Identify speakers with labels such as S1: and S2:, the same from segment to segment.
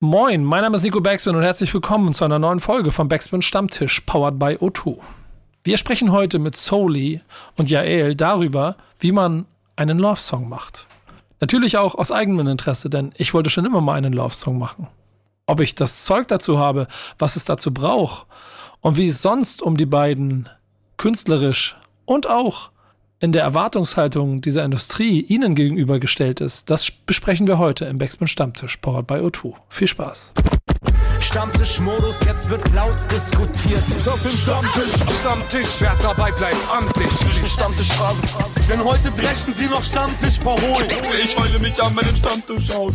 S1: Moin, mein Name ist Nico Backspin und herzlich willkommen zu einer neuen Folge vom Backspin Stammtisch, powered by O2. Wir sprechen heute mit Soli und Jael darüber, wie man einen Love-Song macht. Natürlich auch aus eigenem Interesse, denn ich wollte schon immer mal einen Love-Song machen. Ob ich das Zeug dazu habe, was es dazu braucht und wie es sonst um die beiden künstlerisch und auch in der Erwartungshaltung dieser Industrie ihnen gegenübergestellt ist, das besprechen wir heute im Backspin Stammtisch, powered by O2. Viel Spaß.
S2: Stammtischmodus, jetzt wird laut diskutiert.
S3: Auf dem Stammtisch, Stammtisch, wer dabei bleibt, amtlich.
S2: Stammtischphase.
S3: Denn heute brechen sie noch Stammtisch verholen.
S4: Ich heule mich an meinem Stammtisch aus.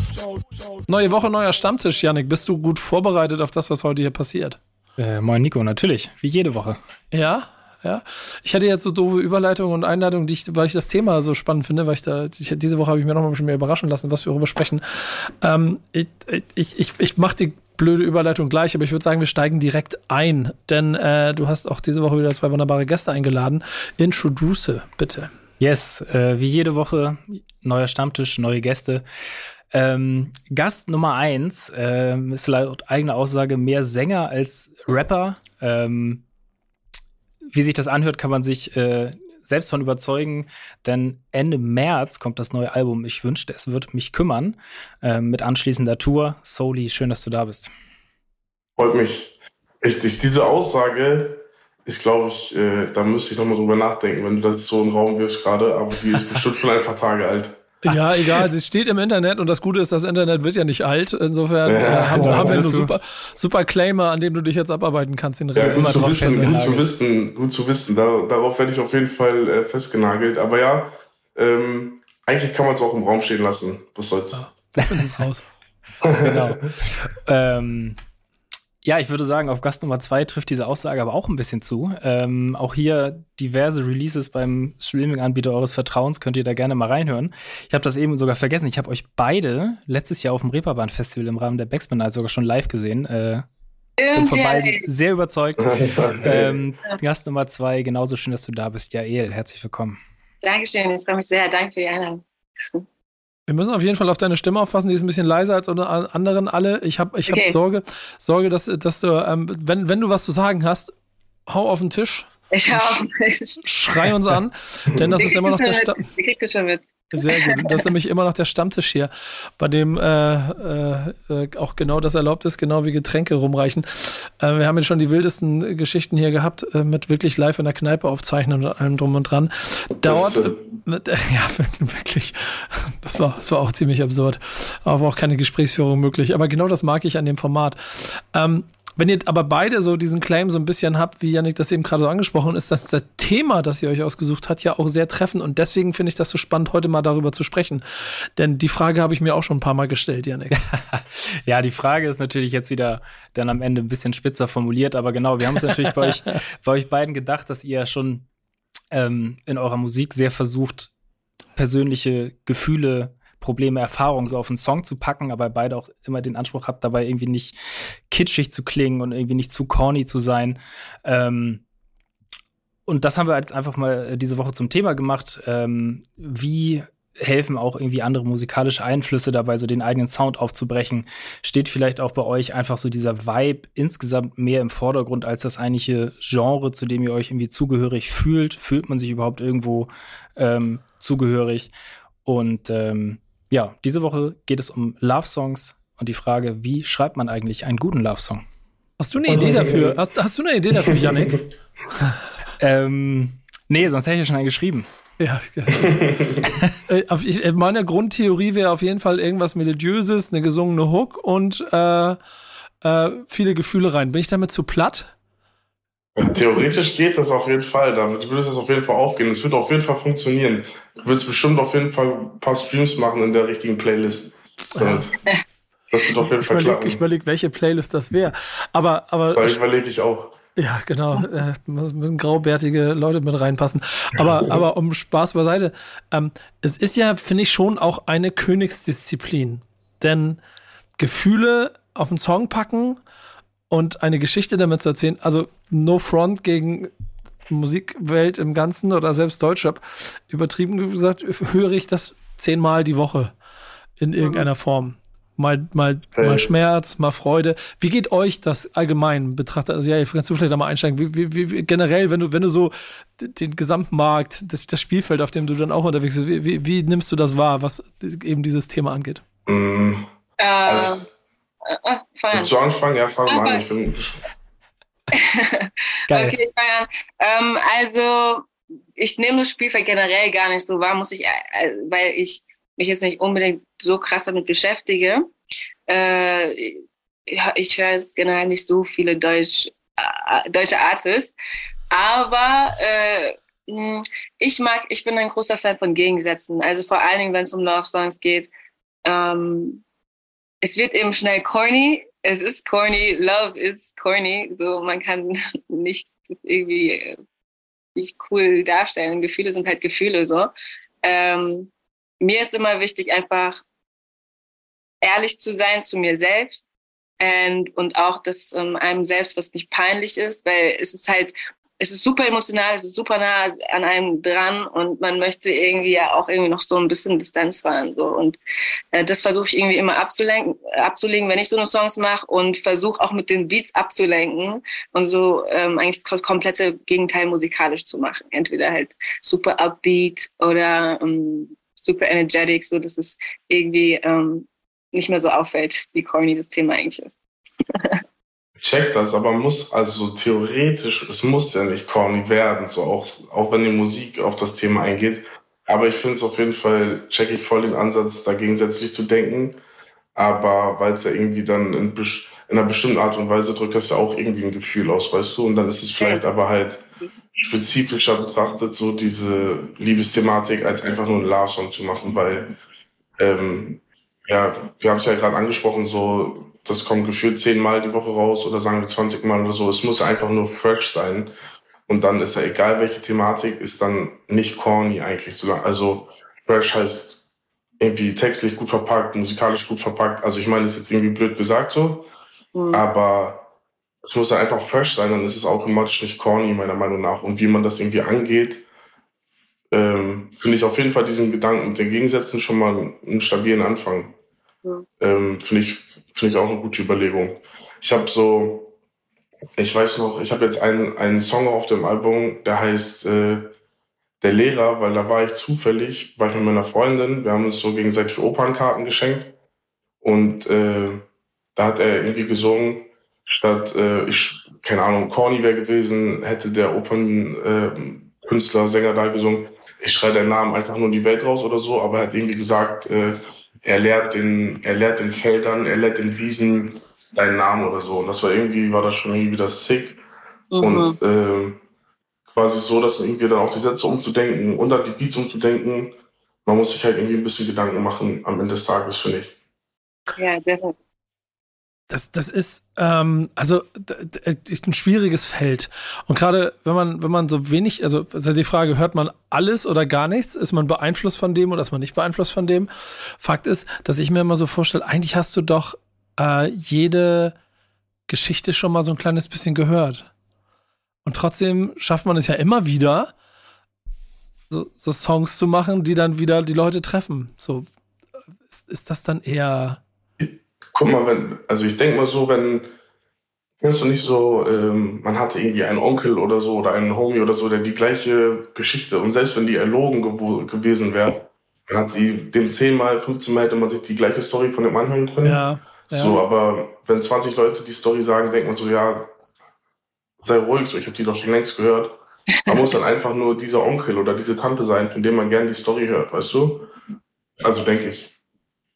S1: Neue Woche, neuer Stammtisch, Yannick. Bist du gut vorbereitet auf das, was heute hier passiert?
S5: Äh, moin Nico, natürlich, wie jede Woche.
S1: Ja, ja. Ich hatte jetzt so doofe Überleitungen und Einladungen, die ich, weil ich das Thema so spannend finde, weil ich da, ich, diese Woche habe ich mir noch mal ein bisschen mehr überraschen lassen, was wir darüber sprechen. Ähm, ich ich, ich, ich mache die blöde Überleitung gleich, aber ich würde sagen, wir steigen direkt ein, denn äh, du hast auch diese Woche wieder zwei wunderbare Gäste eingeladen. Introduce, bitte.
S5: Yes, äh, wie jede Woche, neuer Stammtisch, neue Gäste. Ähm, Gast Nummer eins äh, ist laut eigener Aussage mehr Sänger als Rapper. Ähm, wie sich das anhört, kann man sich äh, selbst von überzeugen, denn Ende März kommt das neue Album. Ich wünschte, es wird mich kümmern. Äh, mit anschließender Tour. Soli, schön, dass du da bist.
S6: Freut mich. Richtig, diese Aussage ist, glaube ich, äh, da müsste ich nochmal drüber nachdenken, wenn du das so in den Raum wirfst gerade, aber die ist bestimmt schon ein paar Tage alt.
S1: Ja, egal, sie steht im Internet und das Gute ist, das Internet wird ja nicht alt. Insofern äh, haben,
S6: Ja,
S1: haben wir einen super, super Claimer, an dem du dich jetzt abarbeiten kannst. Den
S6: Ja,
S1: Rest
S6: gut
S5: immer
S6: zu wissen, gut zu wissen, gut zu wissen. Da, darauf werde ich auf jeden Fall äh, festgenagelt. Aber ja, ähm, eigentlich kann man es auch im Raum stehen lassen. Was soll's?
S1: wir finden es raus.
S5: genau. ähm, ja, ich würde sagen, auf Gast Nummer zwei trifft diese Aussage aber auch ein bisschen zu. Ähm, auch hier diverse Releases beim Streaming-Anbieter eures Vertrauens könnt ihr da gerne mal reinhören. Ich habe das eben sogar vergessen. Ich habe euch beide letztes Jahr auf dem Reeperbahn-Festival im Rahmen der Backspin Night sogar schon live gesehen. Äh, bin von beiden sehr überzeugt. ähm, Gast Nummer zwei, genauso schön, dass du da bist. Jael, herzlich willkommen.
S7: Dankeschön, ich freue mich sehr. Danke für die Einladung.
S1: Wir müssen auf jeden Fall auf deine Stimme aufpassen, die ist ein bisschen leiser als unter anderen alle. Ich habe ich hab
S7: Okay.
S1: Sorge, Sorge, dass, dass du, ähm, wenn, wenn du was zu sagen hast, hau auf den Tisch,
S7: Ich auch.
S1: schrei uns an, denn das ist immer noch der Stamm.
S7: Die kriegt das schon mit.
S1: Sehr gut. Das ist nämlich immer noch der Stammtisch hier, bei dem äh, äh, äh, auch genau das erlaubt ist, genau wie Getränke rumreichen. Äh, wir haben jetzt schon die wildesten Geschichten hier gehabt, äh, mit wirklich live in der Kneipe aufzeichnen und allem drum und dran. Dauert,
S6: äh,
S1: mit, ja, wirklich, das war, das war auch ziemlich absurd. Aber auch keine Gesprächsführung möglich. Aber genau das mag ich an dem Format. Ähm, wenn ihr aber beide so diesen Claim so ein bisschen habt, wie Yannick das eben gerade so angesprochen ist, dass das Thema, das ihr euch ausgesucht habt, ja auch sehr treffend. Und deswegen finde ich das so spannend, heute mal darüber zu sprechen. Denn die Frage habe ich mir auch schon ein paar Mal gestellt, Yannick.
S5: Ja, die Frage ist natürlich jetzt wieder dann am Ende ein bisschen spitzer formuliert, aber genau, wir haben es natürlich bei euch, bei euch beiden gedacht, dass ihr ja schon ähm, in eurer Musik sehr versucht, persönliche Gefühle, Probleme, Erfahrungen so auf einen Song zu packen, aber beide auch immer den Anspruch habt, dabei irgendwie nicht kitschig zu klingen und irgendwie nicht zu corny zu sein. Ähm, und das haben wir jetzt einfach mal diese Woche zum Thema gemacht. Ähm, wie helfen auch irgendwie andere musikalische Einflüsse dabei, so den eigenen Sound aufzubrechen? Steht vielleicht auch bei euch einfach so dieser Vibe insgesamt mehr im Vordergrund als das eigentliche Genre, zu dem ihr euch irgendwie zugehörig fühlt? Fühlt man sich überhaupt irgendwo ähm, zugehörig? Und ähm, ja, diese Woche geht es um Love-Songs und die Frage, wie schreibt man eigentlich einen guten Love-Song?
S1: Hast du eine Idee dafür? Hast, hast du eine Idee dafür, Yannick?
S5: Ähm, nee, sonst hätte ich ja schon einen geschrieben.
S1: Ja, äh, äh, meine Grundtheorie wäre auf jeden Fall irgendwas Melodiöses, eine gesungene Hook und äh, äh, viele Gefühle rein. Bin ich damit zu platt?
S6: Theoretisch geht das auf jeden Fall. Damit würde es auf jeden Fall aufgehen. Es wird auf jeden Fall funktionieren. Du wirst bestimmt auf jeden Fall ein paar Streams machen in der richtigen Playlist. Damit. Das wird auf jeden
S1: Ich
S6: Fall
S1: überlege,
S6: klappen.
S1: ich überleg, welche Playlist das wäre. Aber, aber
S6: Da überlege ich auch.
S1: Ja, genau. Äh, müssen graubärtige Leute mit reinpassen. Aber, aber um Spaß beiseite. Ähm, es ist ja, finde ich, schon auch eine Königsdisziplin. Denn Gefühle auf einen Song packen und eine Geschichte damit zu erzählen, also no front gegen Musikwelt im Ganzen oder selbst Deutschrap, übertrieben gesagt, höre ich das zehnmal die Woche in irgendeiner Form. Mal, mal,
S6: Hey.
S1: mal Schmerz, mal Freude. Wie geht euch das allgemein betrachtet? Also ja, kannst du vielleicht da mal einsteigen. Wie, wie, wie, generell, wenn du, wenn du so den Gesamtmarkt, das, das Spielfeld, auf dem du dann auch unterwegs bist, wie, wie, wie nimmst du das wahr, was eben dieses Thema angeht?
S6: Mm,
S7: Äh,
S6: Also-
S7: fang an.
S6: willst du anfangen? Ja, fang mal an. Ich bin,
S1: Geil.
S7: Okay, ich fange an. Ähm, also, ich nehme das Spielfeld generell gar nicht so wahr, muss ich, äh, weil ich mich jetzt nicht unbedingt so krass damit beschäftige. Äh, ich höre jetzt generell nicht so viele Deutsch, äh, deutsche Artists, aber äh, mh, ich mag, ich bin ein großer Fan von Gegensätzen. Also vor allen Dingen, wenn es um Love Songs geht. Ähm, es wird eben schnell corny. Es ist corny. Love is corny. So, man kann nicht irgendwie äh, nicht cool darstellen. Gefühle sind halt Gefühle so. Ähm, mir ist immer wichtig, einfach ehrlich zu sein zu mir selbst und, und auch, dass ähm, einem selbst was nicht peinlich ist, weil es ist halt, es ist super emotional, es ist super nah an einem dran und man möchte irgendwie ja auch irgendwie noch so ein bisschen Distanz fahren. So. Und äh, das versuche ich irgendwie immer abzulenken, abzulegen, wenn ich so eine Songs mache und versuche auch mit den Beats abzulenken und so ähm, eigentlich das komplette Gegenteil musikalisch zu machen. Entweder halt super upbeat oder ähm, super energetic, so dass es irgendwie ähm, nicht mehr so auffällt, wie corny das Thema eigentlich ist.
S6: check das, aber muss, also theoretisch, es muss ja nicht corny werden, so auch, auch wenn die Musik auf das Thema eingeht. Aber ich finde es auf jeden Fall, check ich voll den Ansatz, da gegensätzlich zu denken. Aber weil es ja irgendwie dann in, in einer bestimmten Art und Weise drückt das ja auch irgendwie ein Gefühl aus, weißt du? Und dann ist es vielleicht aber halt spezifischer betrachtet, so diese Liebesthematik, als einfach nur einen Love-Song zu machen, weil, ähm, ja, wir haben es ja gerade angesprochen, so, das kommt gefühlt zehnmal die Woche raus oder sagen wir 20 Mal oder so. Es muss einfach nur fresh sein. Und dann ist ja egal, welche Thematik, ist dann nicht corny eigentlich. So, also fresh heißt irgendwie textlich gut verpackt, musikalisch gut verpackt. Also ich meine, das ist jetzt irgendwie blöd gesagt so,
S7: Mhm.
S6: aber es muss ja einfach fresh sein, dann ist es automatisch nicht corny, meiner Meinung nach. Und wie man das irgendwie angeht, ähm, finde ich auf jeden Fall diesen Gedanken mit den Gegensätzen schon mal einen, stabilen Anfang.
S7: Ja.
S6: Ähm, finde ich, finde ich auch eine gute Überlegung. Ich habe so, ich weiß noch, ich habe jetzt einen, einen Song auf dem Album, der heißt äh, Der Lehrer, weil da war ich zufällig, war ich mit meiner Freundin, wir haben uns so gegenseitig Opernkarten geschenkt und äh, da hat er irgendwie gesungen, statt, äh, ich, keine Ahnung, Corny wäre gewesen, hätte der Opernkünstler, äh, Künstler, Sänger da gesungen, ich schreie deinen Namen einfach nur in die Welt raus oder so, aber er hat irgendwie gesagt, äh, er lehrt den, er lehrt den Feldern, er lehrt den Wiesen deinen Namen oder so. Und das war irgendwie, war das schon irgendwie das sick.
S7: Mhm.
S6: Und ähm, quasi so, dass irgendwie dann auch die Sätze umzudenken und dann die Beats umzudenken. Man muss sich halt irgendwie ein bisschen Gedanken machen am Ende des Tages, finde ich.
S7: ja, definitiv.
S1: Das, das ist ähm, also ist ein schwieriges Feld. Und gerade wenn man, wenn man so wenig, also ist ja die Frage, hört man alles oder gar nichts? Ist man beeinflusst von dem oder ist man nicht beeinflusst von dem? Fakt ist, dass ich mir immer so vorstelle, eigentlich hast du doch äh, jede Geschichte schon mal so ein kleines bisschen gehört. Und trotzdem schafft man es ja immer wieder, so, so Songs zu machen, die dann wieder die Leute treffen. So ist, ist das dann eher
S6: Guck mal, wenn, also ich denke mal so, wenn, kennst du nicht so, ähm, man hatte irgendwie einen Onkel oder so oder einen Homie oder so, der die gleiche Geschichte und selbst wenn die erlogen gewo- gewesen wäre, dann hat sie dem zehnmal, 15 Mal hätte man sich die gleiche Story von dem anhören können.
S1: ja, ja.
S6: So, aber wenn 20 Leute die Story sagen, denkt man so, ja, sei ruhig, so, ich habe die doch schon längst gehört. Man muss dann einfach nur dieser Onkel oder diese Tante sein, von dem man gern die Story hört, weißt du? Also denke ich.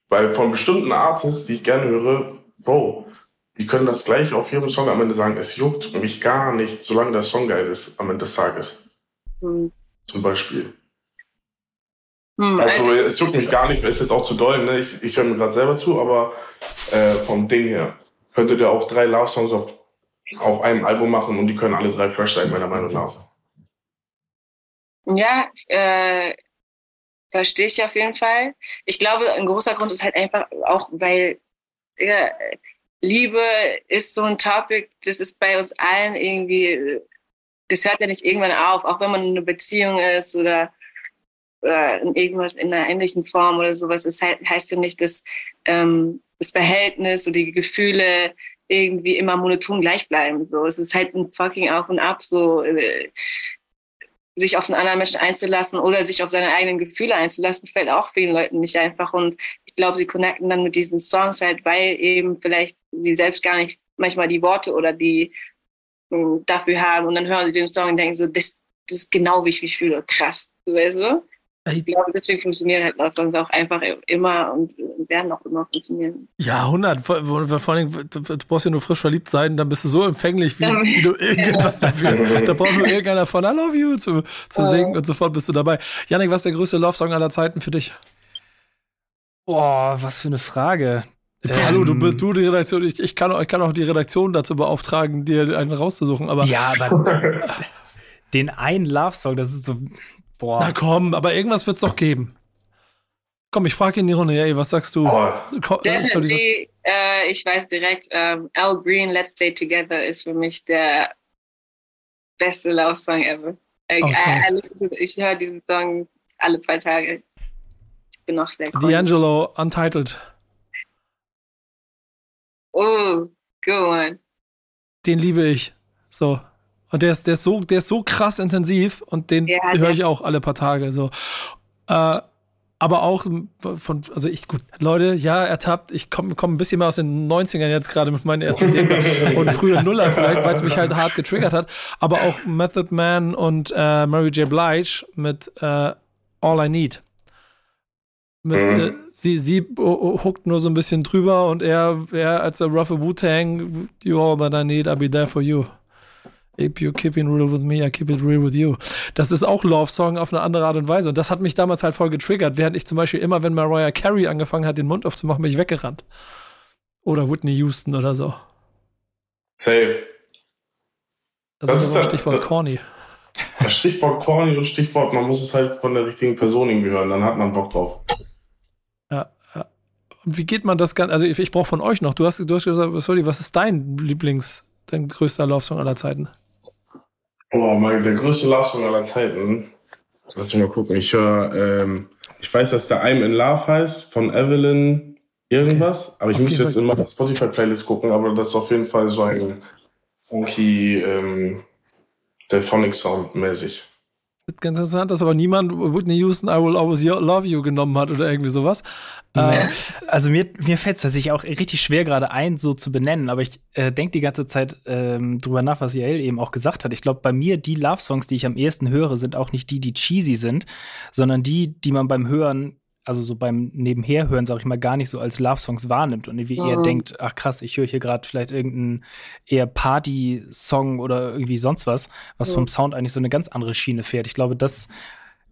S6: Weil von bestimmten Artists, die ich gerne höre, Bro, die können das gleich auf jedem Song am Ende sagen, es juckt mich gar nicht, solange der Song geil ist am Ende des Tages.
S7: Hm.
S6: Zum Beispiel.
S7: Hm,
S6: Also
S7: also,
S6: es juckt mich gar nicht, ist jetzt auch zu doll, ne? Ich, ich höre mir gerade selber zu, aber äh, vom Ding her könntet ihr auch drei Love-Songs auf, auf einem Album machen und die können alle drei fresh sein, meiner Meinung nach.
S7: ja, äh, verstehe ich auf jeden Fall. Ich glaube, ein großer Grund ist halt einfach auch, weil ja, Liebe ist so ein Topic, das ist bei uns allen irgendwie, das hört ja nicht irgendwann auf, auch wenn man in einer Beziehung ist oder, oder in irgendwas in einer ähnlichen Form oder sowas. Es he heißt ja nicht, dass ähm, das Verhältnis oder die Gefühle irgendwie immer monoton gleich bleiben. So, es ist halt ein fucking Auf und Ab, so äh, sich auf einen anderen Menschen einzulassen oder sich auf seine eigenen Gefühle einzulassen, fällt auch vielen Leuten nicht einfach. Und ich glaube, sie connecten dann mit diesen Songs halt, weil eben vielleicht sie selbst gar nicht manchmal die Worte oder die mh, hm, dafür haben. Und dann hören sie den Song und denken so, das, das ist genau wie ich mich fühle. Krass, weißt du? Ich glaube, deswegen funktionieren halt Love Songs auch einfach immer und werden auch immer funktionieren.
S1: Ja, 100. Vor, vor allem, du brauchst ja nur frisch verliebt sein, dann bist du so empfänglich, wie, wie du irgendwas dafür. Da braucht nur irgendeiner von I love you zu, zu singen und sofort bist du dabei. Janik, was ist der größte Love-Song aller Zeiten für dich?
S5: Boah, was für eine Frage.
S1: Ähm, Hallo, du bist du die Redaktion. Ich, ich, kann, ich kann auch die Redaktion dazu beauftragen, dir einen rauszusuchen. Aber
S5: ja, aber den einen Love-Song, das ist so. Boah.
S1: Na komm, aber irgendwas wird es doch geben. Komm, ich frage in die Runde, ey, was sagst du? Oh.
S7: Definitely, äh, ich weiß direkt, ähm, Al Green, Let's Stay Together ist für mich der beste Love Song ever. Like, okay. I, I to, ich höre diesen Song alle paar Tage. Ich bin noch sehr
S1: D'Angelo, Untitled.
S7: Oh, go on.
S1: Den liebe ich. So. Und der ist, der ist so, der ist so krass intensiv und den ja, höre ich auch alle paar Tage. So. Äh, aber auch von, also ich, gut, Leute, ja, ertappt, ich komme komm ein bisschen mehr aus den 90ern jetzt gerade mit meinen ersten Dingen und früher Nuller vielleicht, weil es mich halt hart getriggert hat, aber auch Method Man und äh, Mary J. Blige mit äh, All I Need. Mit, mhm. äh, sie, sie huckt nur so ein bisschen drüber und er, er als der roughe Wu-Tang, you all that I need, I'll be there for you. If you keep it real with me, I keep it real with you. Das ist auch Love Song auf eine andere Art und Weise. Und das hat mich damals halt voll getriggert, während ich zum Beispiel immer, wenn Mariah Carey angefangen hat, den Mund aufzumachen, bin ich weggerannt. Oder Whitney Houston oder so.
S6: Safe.
S1: Das, das ist, ist Stichwort das, corny.
S6: Stichwort corny und Stichwort, man muss es halt von der richtigen Person irgendwie hören, dann hat man Bock drauf.
S1: Ja, ja. Und wie geht man das Ganze? Also ich, ich brauche von euch noch. Du hast, du hast gesagt, sorry, was ist dein Lieblings, dein größter Love Song aller Zeiten?
S6: Oh, mein, der größte Love aller Zeiten. Lass mich mal gucken. Ich höre, ähm, ich weiß, dass der I'm in Love heißt, von Evelyn irgendwas, okay. aber ich müsste jetzt in meiner Spotify-Playlist gucken, aber das ist auf jeden Fall so ein funky, ähm, Delphonic Sound mäßig
S1: ganz interessant, dass aber niemand Whitney Houston I Will Always Love You genommen hat oder irgendwie sowas.
S5: Äh, also mir, mir fällt es tatsächlich auch richtig schwer, gerade ein so zu benennen, aber ich äh, denke die ganze Zeit ähm, drüber nach, was Jael eben auch gesagt hat. Ich glaube, bei mir die Love-Songs, die ich am ehesten höre, sind auch nicht die, die cheesy sind, sondern die, die man beim Hören also so beim Nebenherhören, sag ich mal, gar nicht so als Love-Songs wahrnimmt und irgendwie mhm. eher denkt, ach krass, ich höre hier gerade vielleicht irgendeinen eher Party-Song oder irgendwie sonst was, was mhm. vom Sound eigentlich so eine ganz andere Schiene fährt. Ich glaube, das,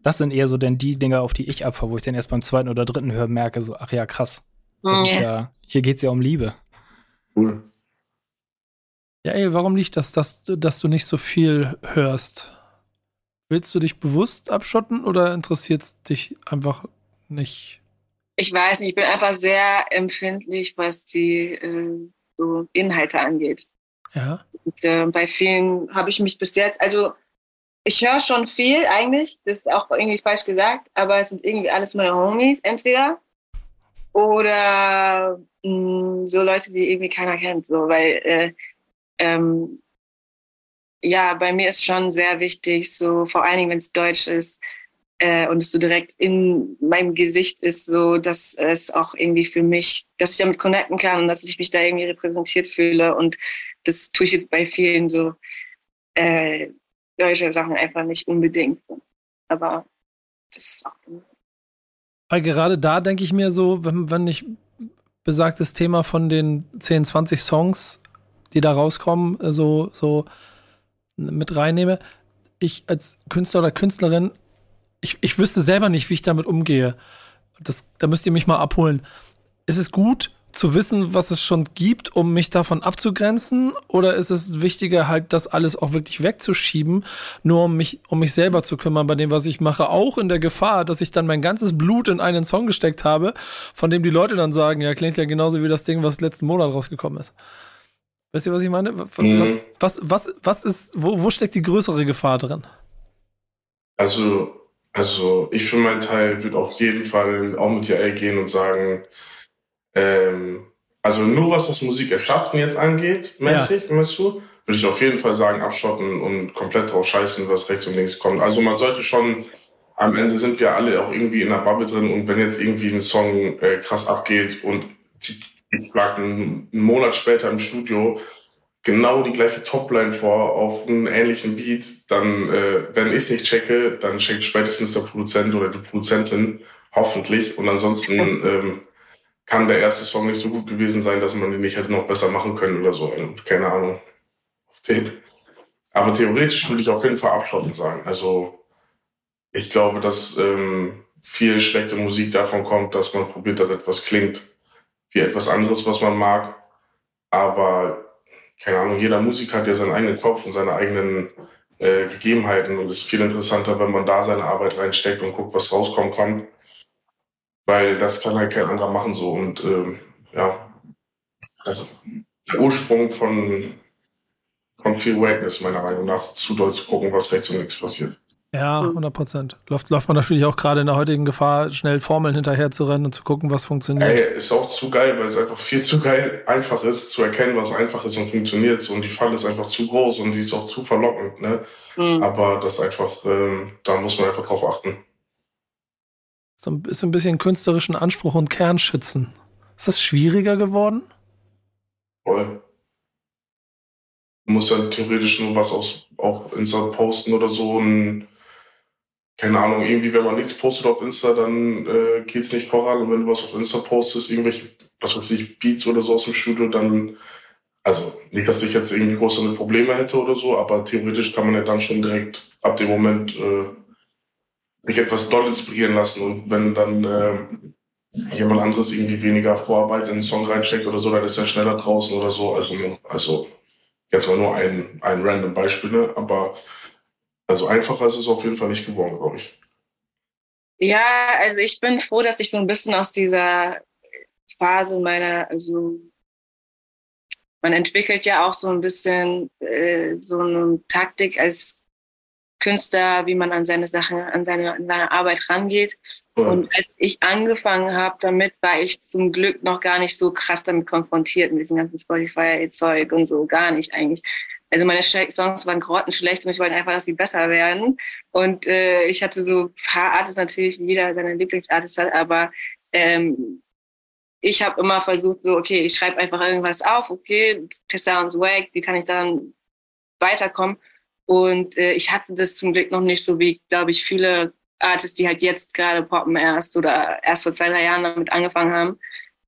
S5: das sind eher so denn die Dinge, auf die ich abfahre, wo ich dann erst beim zweiten oder dritten Hören merke, so, ach ja, krass. Das mhm. ist ja, hier geht's ja um Liebe.
S6: Cool.
S1: Ja, ey, warum liegt das, dass, dass du nicht so viel hörst? Willst du dich bewusst abschotten oder interessiert es dich einfach nicht?
S7: Ich weiß nicht, ich bin einfach sehr empfindlich, was die äh, so Inhalte angeht.
S1: Ja.
S7: Und, äh, bei vielen habe ich mich bis jetzt, also ich höre schon viel eigentlich, das ist auch irgendwie falsch gesagt, aber es sind irgendwie alles meine Homies, entweder oder mh, mm, so Leute, die irgendwie keiner kennt, so, weil äh, ähm, ja, bei mir ist schon sehr wichtig, so vor allen Dingen, wenn es Deutsch ist, äh, und es so direkt in meinem Gesicht ist, so dass es auch irgendwie für mich, dass ich damit connecten kann und dass ich mich da irgendwie repräsentiert fühle. Und das tue ich jetzt bei vielen so äh, deutsche Sachen einfach nicht unbedingt. Aber das ist auch.
S1: Weil gerade da denke ich mir so, wenn, wenn ich besagtes Thema von den 10, 20 Songs, die da rauskommen, so, so mit reinnehme, ich als Künstler oder Künstlerin ich, ich wüsste selber nicht, wie ich damit umgehe. Das, da müsst ihr mich mal abholen. Ist es gut zu wissen, was es schon gibt, um mich davon abzugrenzen? Oder ist es wichtiger, halt das alles auch wirklich wegzuschieben, nur um mich, um mich selber zu kümmern bei dem, was ich mache? Auch in der Gefahr, dass ich dann mein ganzes Blut in einen Song gesteckt habe, von dem die Leute dann sagen, ja, klingt ja genauso wie das Ding, was letzten Monat rausgekommen ist. Wisst ihr, was ich meine? Was, mhm. was, was, was ist, wo, wo steckt die größere Gefahr drin?
S6: Also, also ich für meinen Teil würde auf jeden Fall auch mit JL gehen und sagen, ähm, Also nur was das Musikerschaffen jetzt angeht, mäßig, ja. meinst du, würde ich auf jeden Fall sagen, abschotten und komplett drauf scheißen, was rechts und links kommt. Also man sollte schon, am Ende sind wir alle auch irgendwie in der Bubble drin und wenn jetzt irgendwie ein Song äh, krass abgeht und ich lag einen, einen Monat später im Studio genau die gleiche Topline vor auf einen ähnlichen Beat, dann, äh, wenn ich es nicht checke, dann checkt spätestens der Produzent oder die Produzentin, hoffentlich. Und ansonsten ähm, kann der erste Song nicht so gut gewesen sein, dass man den nicht hätte noch besser machen können oder so. Keine Ahnung. Auf den. Aber theoretisch würde ich auf jeden Fall abschotten sagen. Also ich glaube, dass ähm, viel schlechte Musik davon kommt, dass man probiert, dass etwas klingt wie etwas anderes, was man mag. Aber keine Ahnung, jeder Musiker hat ja seinen eigenen Kopf und seine eigenen äh, Gegebenheiten und es ist viel interessanter, wenn man da seine Arbeit reinsteckt und guckt, was rauskommen kann. Weil das kann halt kein anderer machen so. Und ähm, ja, der Ursprung von, von viel Wakeness meiner Meinung nach, zu doll zu gucken, was rechts und links passiert.
S1: Ja, 100 Prozent. Läuft, läuft man natürlich auch gerade in der heutigen Gefahr, schnell Formeln hinterher zu rennen und zu gucken, was funktioniert.
S6: Ey, ist auch zu geil, weil es einfach viel zu geil einfach ist, zu erkennen, was einfach ist und funktioniert. Und die Falle ist einfach zu groß und die ist auch zu verlockend. Ne? Mhm. Aber das einfach, ähm, da muss man einfach drauf achten.
S1: So ist ein bisschen künstlerischen Anspruch und Kernschützen. Ist das schwieriger geworden?
S6: Voll. Du musst dann theoretisch nur was aus, auf Insta posten oder so und keine Ahnung, irgendwie, wenn man nichts postet auf Insta, dann äh, geht's nicht voran. Und wenn du was auf Insta postest, irgendwelche, was weiß ich, Beats oder so aus dem Studio, dann, also nicht, dass ich jetzt irgendwie große Probleme hätte oder so, aber theoretisch kann man ja dann schon direkt ab dem Moment äh, sich etwas doll inspirieren lassen. Und wenn dann äh, jemand anderes irgendwie weniger Vorarbeit in den Song reinsteckt oder so, dann ist er schneller draußen oder so. Also, also jetzt mal nur ein, ein random Beispiel, ne? aber also einfacher ist es auf jeden Fall nicht geworden, glaube ich.
S7: Ja, also ich bin froh, dass ich so ein bisschen aus dieser Phase meiner, also man entwickelt ja auch so ein bisschen äh, so eine Taktik als Künstler, wie man an seine Sachen, an seine, an seine Arbeit rangeht. Ja. Und als ich angefangen habe damit, war ich zum Glück noch gar nicht so krass damit konfrontiert, mit diesem ganzen Spotify-Zeug und so, gar nicht eigentlich. Also meine Songs waren grottenschlecht und ich wollte einfach, dass sie besser werden. Und äh, ich hatte so ein paar Artists natürlich, jeder seine Lieblingsartists hat, aber ähm, ich habe immer versucht, so, okay, ich schreibe einfach irgendwas auf, okay, the sounds wack, wie kann ich dann weiterkommen? Und äh, ich hatte das zum Glück noch nicht so wie, glaube ich, viele Artists, die halt jetzt gerade poppen erst oder erst vor zwei, drei Jahren damit angefangen haben.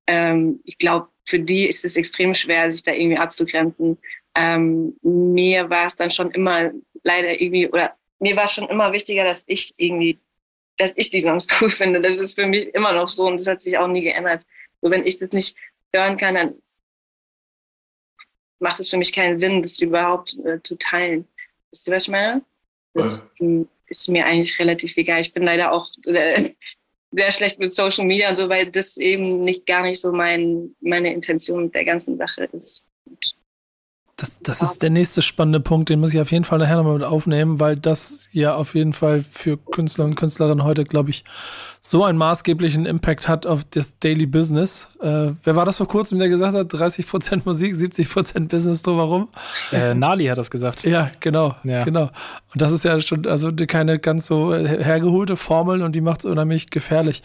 S7: Ähm, ich glaube, für die ist es extrem schwer, sich da irgendwie abzugrenzen ähm, mir war es dann schon immer leider irgendwie, oder mir war schon immer wichtiger, dass ich irgendwie, dass ich die Songs cool finde. Das ist für mich immer noch so und das hat sich auch nie geändert. So, wenn ich das nicht hören kann, dann macht es für mich keinen Sinn, das überhaupt äh, zu teilen. Wisst ihr, was ich meine? Das ja. ist mir eigentlich relativ egal. Ich bin leider auch äh, sehr schlecht mit Social Media und so, weil das eben nicht gar nicht so mein, meine Intention der ganzen Sache ist. Und
S1: das, das ist der nächste spannende Punkt, den muss ich auf jeden Fall nachher nochmal mit aufnehmen, weil das ja auf jeden Fall für Künstler und Künstlerinnen heute, glaube ich, so einen maßgeblichen Impact hat auf das Daily Business. Äh, wer war das vor kurzem, der gesagt hat, 30% Musik, 70% Business drumherum?
S5: Äh, Nali hat das gesagt.
S1: Ja, genau, ja. genau. Und das ist ja schon, also keine ganz so hergeholte Formel und die macht es unheimlich gefährlich.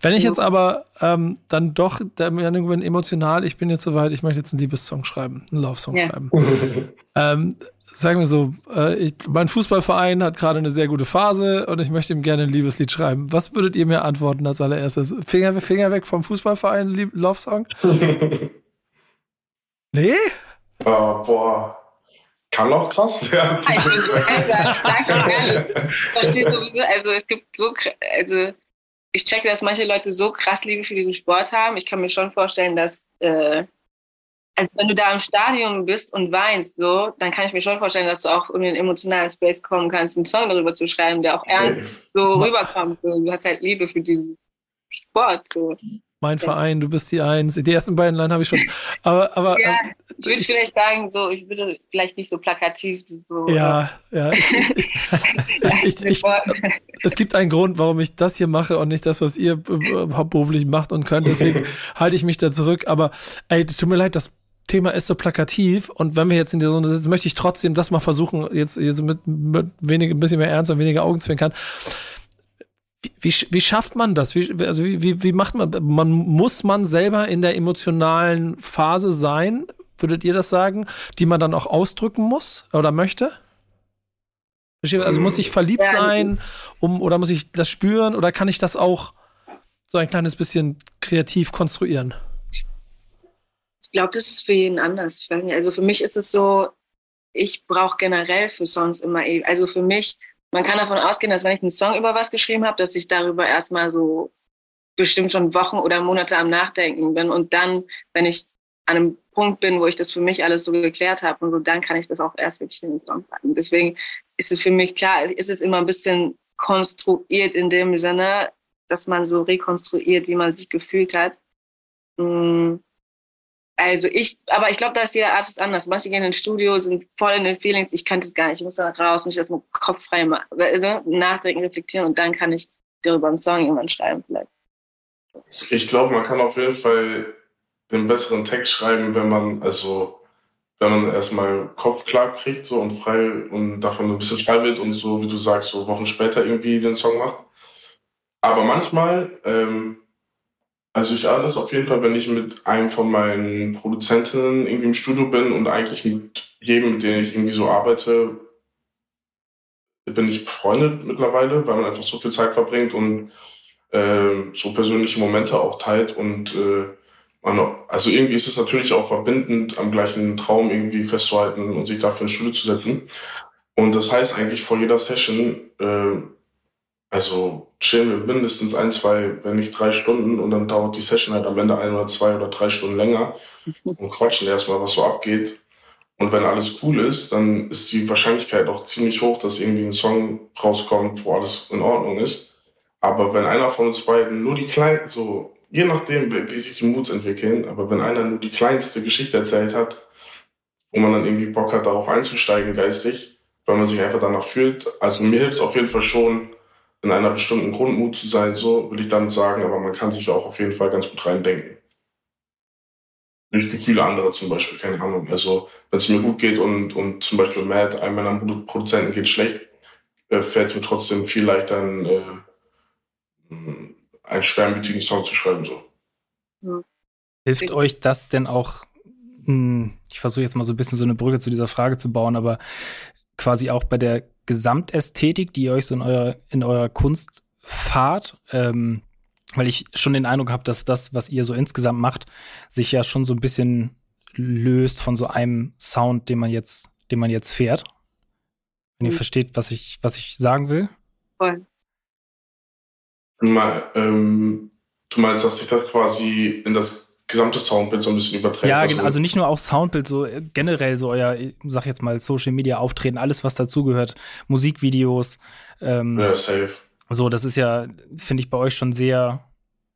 S1: Wenn ich jetzt aber ähm, dann doch der Meinung bin, emotional, ich bin jetzt soweit, ich möchte jetzt einen Liebessong schreiben, einen Love-Song ja. schreiben. ähm, sagen wir so, äh, ich, mein Fußballverein hat gerade eine sehr gute Phase und ich möchte ihm gerne ein Liebeslied schreiben. Was würdet ihr mir antworten als allererstes? Finger, Finger weg vom Fußballverein, Love Song? nee?
S6: Uh, boah. Kann auch krass werden. Also,
S7: also es gibt so, also ich checke, dass manche Leute so krass Liebe für diesen Sport haben. Ich kann mir schon vorstellen, dass äh, also wenn du da im Stadion bist und weinst, so, dann kann ich mir schon vorstellen, dass du auch in den emotionalen Space kommen kannst, einen Song darüber zu schreiben, der auch ernst so rüberkommt. So. Du hast halt Liebe für diesen Sport. So.
S1: mein Verein, du bist die Eins. Die ersten beiden Line habe ich schon. Aber, aber
S7: Ja,
S1: ähm,
S7: ich würde vielleicht sagen, so, ich würde vielleicht nicht so plakativ. So,
S1: ja, ja. Ich, ich, ich, ich, ich, es gibt einen Grund, warum ich das hier mache und nicht das, was ihr äh, hauptberuflich macht und könnt. Deswegen halte ich mich da zurück. Aber ey, tut mir leid, das Thema ist so plakativ und wenn wir jetzt in der Sonne sitzen, möchte ich trotzdem das mal versuchen, jetzt, jetzt mit, mit wenig, ein bisschen mehr Ernst und weniger Augenzwinkern. Wie, wie, wie schafft man das? Wie, also wie, wie, wie macht man, man, muss man selber in der emotionalen Phase sein, würdet ihr das sagen, die man dann auch ausdrücken muss oder möchte? Also muss ich verliebt
S7: Ja,
S1: sein, um, oder muss ich das spüren, oder kann ich das auch so ein kleines bisschen kreativ konstruieren?
S7: Glaube, das ist für jeden anders. Ich weiß nicht. Also für mich ist es so, ich brauche generell für Songs immer, e- also für mich, man kann davon ausgehen, dass wenn ich einen Song über was geschrieben habe, dass ich darüber erstmal so bestimmt schon Wochen oder Monate am Nachdenken bin und dann, wenn ich an einem Punkt bin, wo ich das für mich alles so geklärt habe und so, dann kann ich das auch erst wirklich in den Song packen. Deswegen ist es für mich klar, ist es immer ein bisschen konstruiert in dem Sinne, dass man so rekonstruiert, wie man sich gefühlt hat. Mm. Also ich, aber ich glaube, da ist jeder Artist anders. Manche gehen ins Studio, sind voll in den Feelings, ich kann das gar nicht, ich muss da raus, mich erstmal kopffrei nachdenken, reflektieren und dann kann ich darüber einen Song irgendwann schreiben vielleicht.
S6: Ich glaube, man kann auf jeden Fall den besseren Text schreiben, wenn man, also, wenn man erstmal Kopf klar kriegt so und frei und davon ein bisschen frei wird und so, wie du sagst, so Wochen später irgendwie den Song macht. Aber manchmal, ähm, also ich ahne das auf jeden Fall, wenn ich mit einem von meinen Produzentinnen irgendwie im Studio bin und eigentlich mit jedem, mit dem ich irgendwie so arbeite, bin ich befreundet mittlerweile, weil man einfach so viel Zeit verbringt und äh, so persönliche Momente auch teilt und äh, man, also irgendwie ist es natürlich auch verbindend, am gleichen Traum irgendwie festzuhalten und sich dafür ins Studio zu setzen. Und das heißt eigentlich vor jeder Session, äh, also chillen wir mindestens ein, zwei, wenn nicht drei Stunden und dann dauert die Session halt am Ende ein oder zwei oder drei Stunden länger und quatschen erstmal, was so abgeht. Und wenn alles cool ist, dann ist die Wahrscheinlichkeit auch ziemlich hoch, dass irgendwie ein Song rauskommt, wo alles in Ordnung ist. Aber wenn einer von uns beiden nur die kleinen, so, je nachdem, wie, wie sich die Moods entwickeln, aber wenn einer nur die kleinste Geschichte erzählt hat, wo man dann irgendwie Bock hat, darauf einzusteigen geistig, weil man sich einfach danach fühlt. Also mir hilft es auf jeden Fall schon, in einer bestimmten Grundmut zu sein, so will ich damit sagen, aber man kann sich auch auf jeden Fall ganz gut reindenken. Durch Gefühle anderer zum Beispiel, keine Ahnung. Also, wenn es mir gut geht und, und zum Beispiel Matt, einem meiner Produ- Produzenten geht schlecht, äh, fällt es mir trotzdem viel leichter, einen, äh, mh, einen schwermütigen Song zu schreiben. So.
S5: Hilft euch das denn auch, hm, ich versuche jetzt mal so ein bisschen so eine Brücke zu dieser Frage zu bauen, aber quasi auch bei der Gesamtästhetik, die ihr euch so in eurer, in eurer Kunst fahrt, ähm, weil ich schon den Eindruck habe, dass das, was ihr so insgesamt macht, sich ja schon so ein bisschen löst von so einem Sound, den man jetzt, den man jetzt fährt. Wenn ihr
S7: Mhm.
S5: versteht, was ich, was ich sagen will.
S7: Voll.
S6: Du, mein, ähm, du meinst, dass sich das quasi in das gesamte Soundbild so ein bisschen überträgt?
S5: Ja, genau, also nicht nur auch Soundbild, so äh, generell so euer, ich sag jetzt mal, Social Media Auftreten, alles, was dazugehört, Musikvideos, ähm,
S6: Ja, safe.
S5: so, das ist ja, finde ich bei euch schon sehr,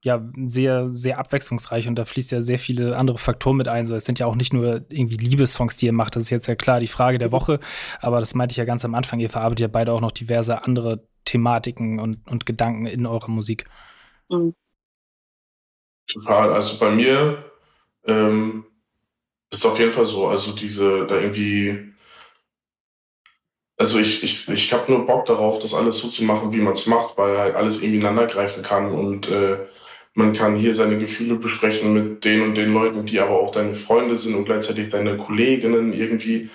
S5: ja, sehr, sehr abwechslungsreich und da fließt ja sehr viele andere Faktoren mit ein. So, es sind ja auch nicht nur irgendwie Liebessongs, die ihr macht, das ist jetzt ja klar die Frage der Woche, aber das meinte ich ja ganz am Anfang, ihr verarbeitet ja beide auch noch diverse andere Thematiken und, und Gedanken in eurer Musik.
S7: Mhm.
S6: Total. Also bei mir ähm, ist auf jeden Fall so. Also diese, da irgendwie. Also ich, ich, ich habe nur Bock darauf, das alles so zu machen, wie man es macht, weil halt alles irgendwie ineinander greifen kann und äh, man kann hier seine Gefühle besprechen mit den und den Leuten, die aber auch deine Freunde sind und gleichzeitig deine Kolleginnen irgendwie.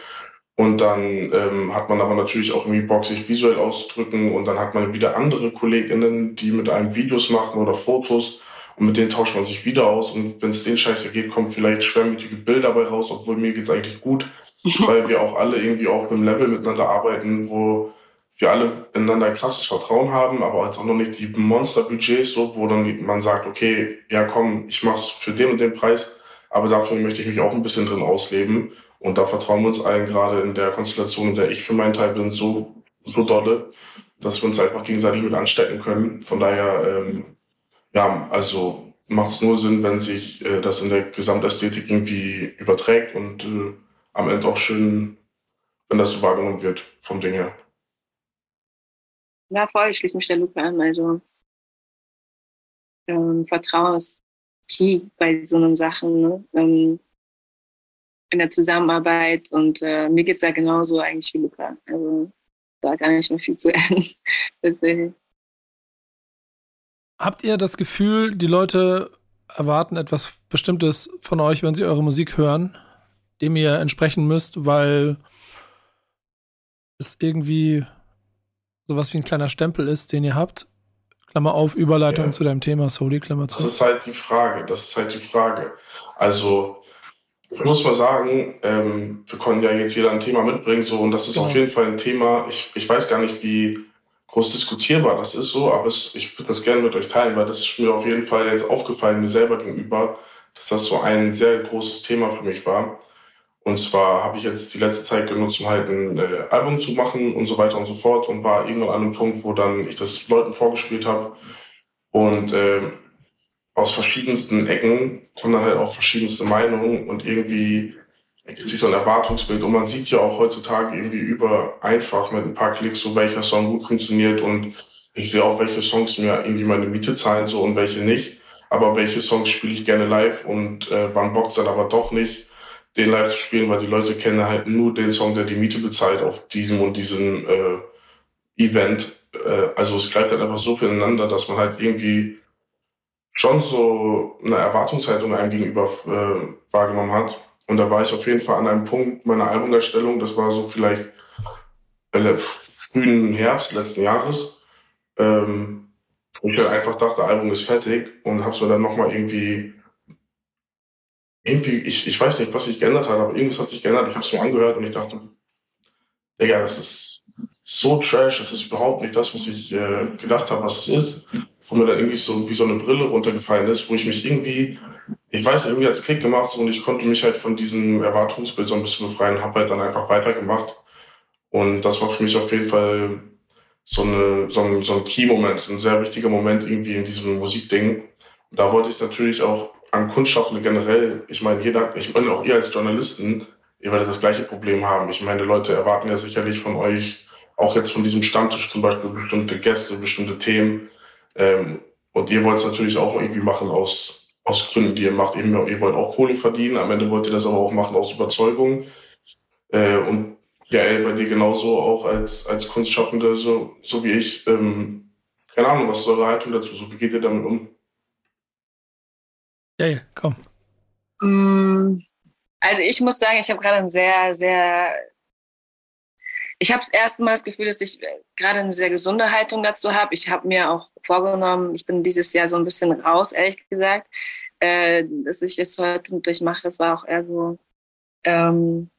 S6: Und dann ähm, hat man aber natürlich auch irgendwie Bock, sich visuell auszudrücken. Und dann hat man wieder andere Kolleginnen, die mit einem Videos machen oder Fotos. Und mit denen tauscht man sich wieder aus. Und wenn es denen scheiße geht, kommen vielleicht schwermütige Bilder dabei raus, obwohl mir geht's eigentlich gut. Weil wir auch alle irgendwie auf einem Level miteinander arbeiten, wo wir alle ineinander krasses Vertrauen haben, aber jetzt auch noch nicht die Monsterbudgets, so, wo dann man sagt, okay, ja komm, ich mach's für den und den Preis, aber dafür möchte ich mich auch ein bisschen drin ausleben. Und da vertrauen wir uns allen gerade in der Konstellation, in der ich für meinen Teil bin, so, so dolle, dass wir uns einfach gegenseitig mit anstecken können. Von daher, ähm, ja, also macht es nur Sinn, wenn sich äh, das in der Gesamtästhetik irgendwie überträgt und äh, am Ende auch schön, wenn das so wahrgenommen wird vom Ding her.
S7: Ja, voll, ich schließe mich der Lupe an. Also ähm, Vertrauen ist key bei so einen Sachen. Ne? Ähm, in der Zusammenarbeit und äh, mir geht es da genauso eigentlich wie Luca. Also da gar nicht mehr viel zu enden.
S1: Habt ihr das Gefühl, die Leute erwarten etwas Bestimmtes von euch, wenn sie eure Musik hören, dem ihr entsprechen müsst, weil es irgendwie sowas wie ein kleiner Stempel ist, den ihr habt? Klammer auf, Überleitung ja. zu deinem Thema, Soli, Klammer zu.
S6: Das ist halt die Frage, das ist halt die Frage. Also, ich muss mal sagen, ähm, wir konnten ja jetzt jeder ein Thema mitbringen, so, und das ist genau. auf jeden Fall ein Thema, ich, ich weiß gar nicht, wie groß diskutierbar das ist so, aber es, ich würde das gerne mit euch teilen, weil das ist mir auf jeden Fall jetzt aufgefallen, mir selber gegenüber, dass das so ein sehr großes Thema für mich war. Und zwar habe ich jetzt die letzte Zeit genutzt, um halt ein äh, Album zu machen und so weiter und so fort und war irgendwann an einem Punkt, wo dann ich das Leuten vorgespielt habe und äh, aus verschiedensten Ecken kommen dann halt auch verschiedenste Meinungen und irgendwie ergibt sich so ein Erwartungsbild. Und man sieht ja auch heutzutage irgendwie über einfach mit ein paar Klicks, so welcher Song gut funktioniert und ich sehe auch, welche Songs mir irgendwie meine Miete zahlen so und welche nicht. Aber welche Songs spiele ich gerne live und äh, wann bockt dann aber doch nicht, den live zu spielen, weil die Leute kennen halt nur den Song, der die Miete bezahlt auf diesem und diesem äh, Event. Äh, also es greift halt einfach so viel ineinander, dass man halt irgendwie schon so eine Erwartungshaltung einem gegenüber äh, wahrgenommen hat. Und da war ich auf jeden Fall an einem Punkt meiner Albumerstellung, das war so vielleicht äh, frühen Herbst letzten Jahres, ähm, wo ich halt einfach dachte, Album ist fertig und hab's mir dann nochmal irgendwie, irgendwie, ich, ich weiß nicht, was sich geändert hat, aber irgendwas hat sich geändert. Ich hab's mir angehört und ich dachte, Digga, das ist so trash, das ist überhaupt nicht das, was ich äh, gedacht habe, was es ist. Wo mir dann irgendwie so wie so eine Brille runtergefallen ist, wo ich mich irgendwie, ich weiß, irgendwie als Klick gemacht und ich konnte mich halt von diesem Erwartungsbild so ein bisschen befreien, habe halt dann einfach weitergemacht. Und das war für mich auf jeden Fall so, eine, so ein, so ein Key-Moment, ein sehr wichtiger Moment irgendwie in diesem Musikding. Und da wollte ich natürlich auch an Kunstschaffende generell, ich meine, jeder, ich meine auch ihr als Journalisten, ihr werdet das gleiche Problem haben. Ich meine, Leute erwarten ja sicherlich von euch, auch jetzt von diesem Stammtisch zum Beispiel bestimmte Gäste, bestimmte Themen. Ähm, und ihr wollt es natürlich auch irgendwie machen aus, aus Gründen, die ihr macht. Eben, ihr wollt auch Kohle verdienen, am Ende wollt ihr das aber auch machen aus Überzeugung. Äh, und ja, ey, bei dir genauso auch als, als Kunstschaffende, so, so wie ich. Ähm, keine Ahnung, was ist eure Haltung dazu? So, wie geht ihr damit um?
S1: Ja, komm.
S7: Mm, also ich muss sagen, ich habe gerade ein sehr, sehr ich habe das erste Mal das Gefühl, dass ich äh, gerade eine sehr gesunde Haltung dazu habe. Ich habe mir auch vorgenommen, ich bin dieses Jahr so ein bisschen raus, ehrlich gesagt, äh, dass ich das heute durchmache. War auch eher so, ähm,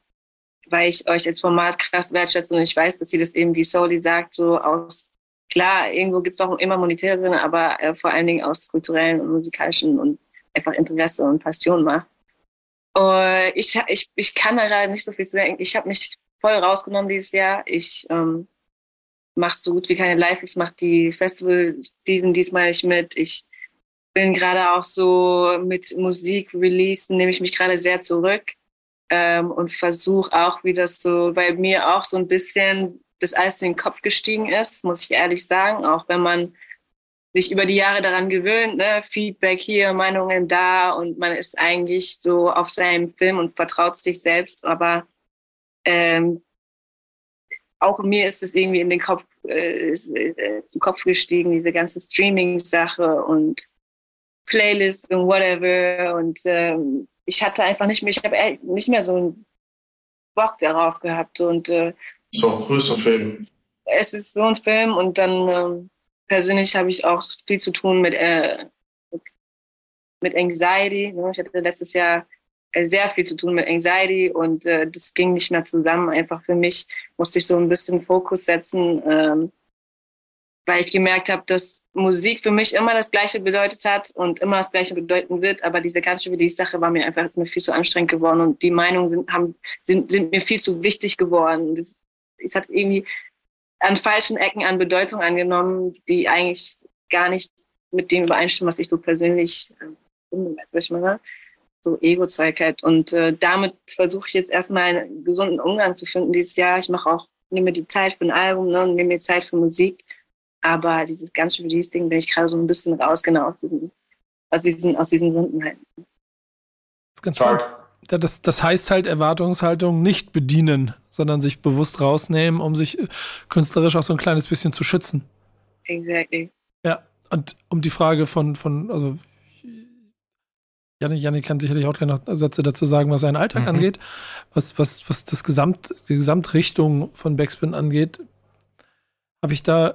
S7: weil ich euch als Format krass wertschätze und ich weiß, dass ihr das eben, wie Soli sagt, so aus, klar, irgendwo gibt es auch immer monetäre drin, aber äh, vor allen Dingen aus kulturellen und musikalischen und einfach Interesse und Passion macht. Ich, ich, ich kann da gerade nicht so viel zu denken. Ich habe mich voll rausgenommen dieses Jahr. Ich ähm, mache so gut wie keine Live. Ich mache die Festival diesen diesmal nicht mit. Ich bin gerade auch so mit Musik releasen, nehme ich mich gerade sehr zurück ähm, und versuche auch, wie das so bei mir auch so ein bisschen das Eis in den Kopf gestiegen ist, muss ich ehrlich sagen. Auch wenn man sich über die Jahre daran gewöhnt, ne? Feedback hier, Meinungen da und man ist eigentlich so auf seinem Film und vertraut sich selbst, aber ähm, auch mir ist es irgendwie in den Kopf, äh, äh, zum Kopf gestiegen, diese ganze Streaming-Sache und Playlists und whatever. Und ähm, ich hatte einfach nicht mehr, ich habe nicht mehr so einen Bock darauf gehabt. Und äh,
S6: so ein größer Film.
S7: Es ist so ein Film und dann äh, persönlich habe ich auch viel zu tun mit, äh, mit, mit Anxiety. Ne? Ich hatte letztes Jahr sehr viel zu tun mit Anxiety und äh, das ging nicht mehr zusammen. Einfach für mich musste ich so ein bisschen Fokus setzen, ähm, weil ich gemerkt habe, dass Musik für mich immer das Gleiche bedeutet hat und immer das Gleiche bedeuten wird. Aber diese ganze Release-Sache war mir einfach mir viel zu anstrengend geworden und die Meinungen sind, haben, sind, sind mir viel zu wichtig geworden. Das, es hat irgendwie an falschen Ecken an Bedeutung angenommen, die eigentlich gar nicht mit dem übereinstimmen, was ich so persönlich äh, finde, weißt du, was ich meine? So Ego-Zeug halt. Und äh, damit versuche ich jetzt erstmal einen gesunden Umgang zu finden dieses Jahr. Ich mache auch, nehme mir die Zeit für ein Album ne, und nehme mir Zeit für Musik. Aber dieses ganze Release-Ding bin ich gerade so ein bisschen raus, genau aus diesen, aus diesen, aus diesen Gründen halt.
S1: Das ist ganz spannend. Das, das heißt halt Erwartungshaltung nicht bedienen, sondern sich bewusst rausnehmen, um sich äh, künstlerisch auch so ein kleines bisschen zu schützen.
S7: Exactly.
S1: Ja, und um die Frage von, von also Janik, Janik kann sicherlich auch gleich noch Sätze dazu sagen, was seinen Alltag mhm. angeht. Was, was, was das Gesamt, die Gesamtrichtung von Backspin angeht, habe ich da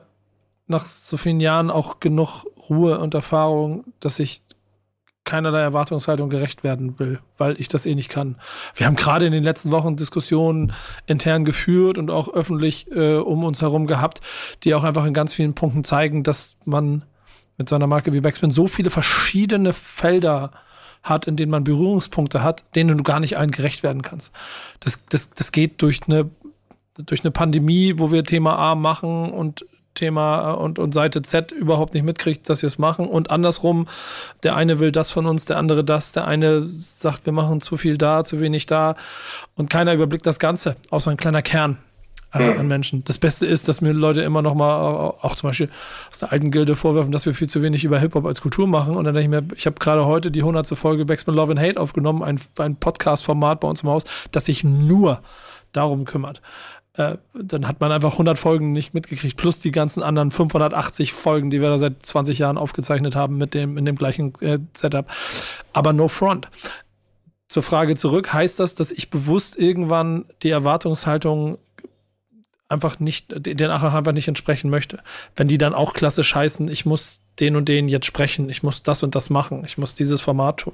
S1: nach so vielen Jahren auch genug Ruhe und Erfahrung, dass ich keinerlei Erwartungshaltung gerecht werden will, weil ich das eh nicht kann. Wir haben gerade in den letzten Wochen Diskussionen intern geführt und auch öffentlich äh, um uns herum gehabt, die auch einfach in ganz vielen Punkten zeigen, dass man mit so einer Marke wie Backspin so viele verschiedene Felder hat, in denen man Berührungspunkte hat, denen du gar nicht allen gerecht werden kannst. Das, das, das geht durch eine, durch eine Pandemie, wo wir Thema A machen und Thema äh, und, und Seite Z überhaupt nicht mitkriegt, dass wir es machen. Und andersrum, der eine will das von uns, der andere das, der eine sagt, wir machen zu viel da, zu wenig da. Und keiner überblickt das Ganze, außer ein kleiner Kern äh, an Menschen. Das Beste ist, dass mir Leute immer noch mal, äh, auch zum Beispiel aus der alten Gilde vorwerfen, dass wir viel zu wenig über Hip-Hop als Kultur machen. Und dann denke ich mir, ich habe gerade heute die 100. Folge Backspin Love and Hate aufgenommen, ein, ein Podcast-Format bei uns im Haus, das sich nur darum kümmert äh, dann hat man einfach 100 Folgen nicht mitgekriegt, plus die ganzen anderen 580 Folgen, die wir da seit 20 Jahren aufgezeichnet haben mit dem, in dem gleichen äh, Setup. Aber no front. Zur Frage zurück, heißt das, dass ich bewusst irgendwann die Erwartungshaltung einfach nicht, den einfach nicht entsprechen möchte. Wenn die dann auch klassisch heißen, ich muss den und den jetzt sprechen, ich muss das und das machen, ich muss dieses Format tun.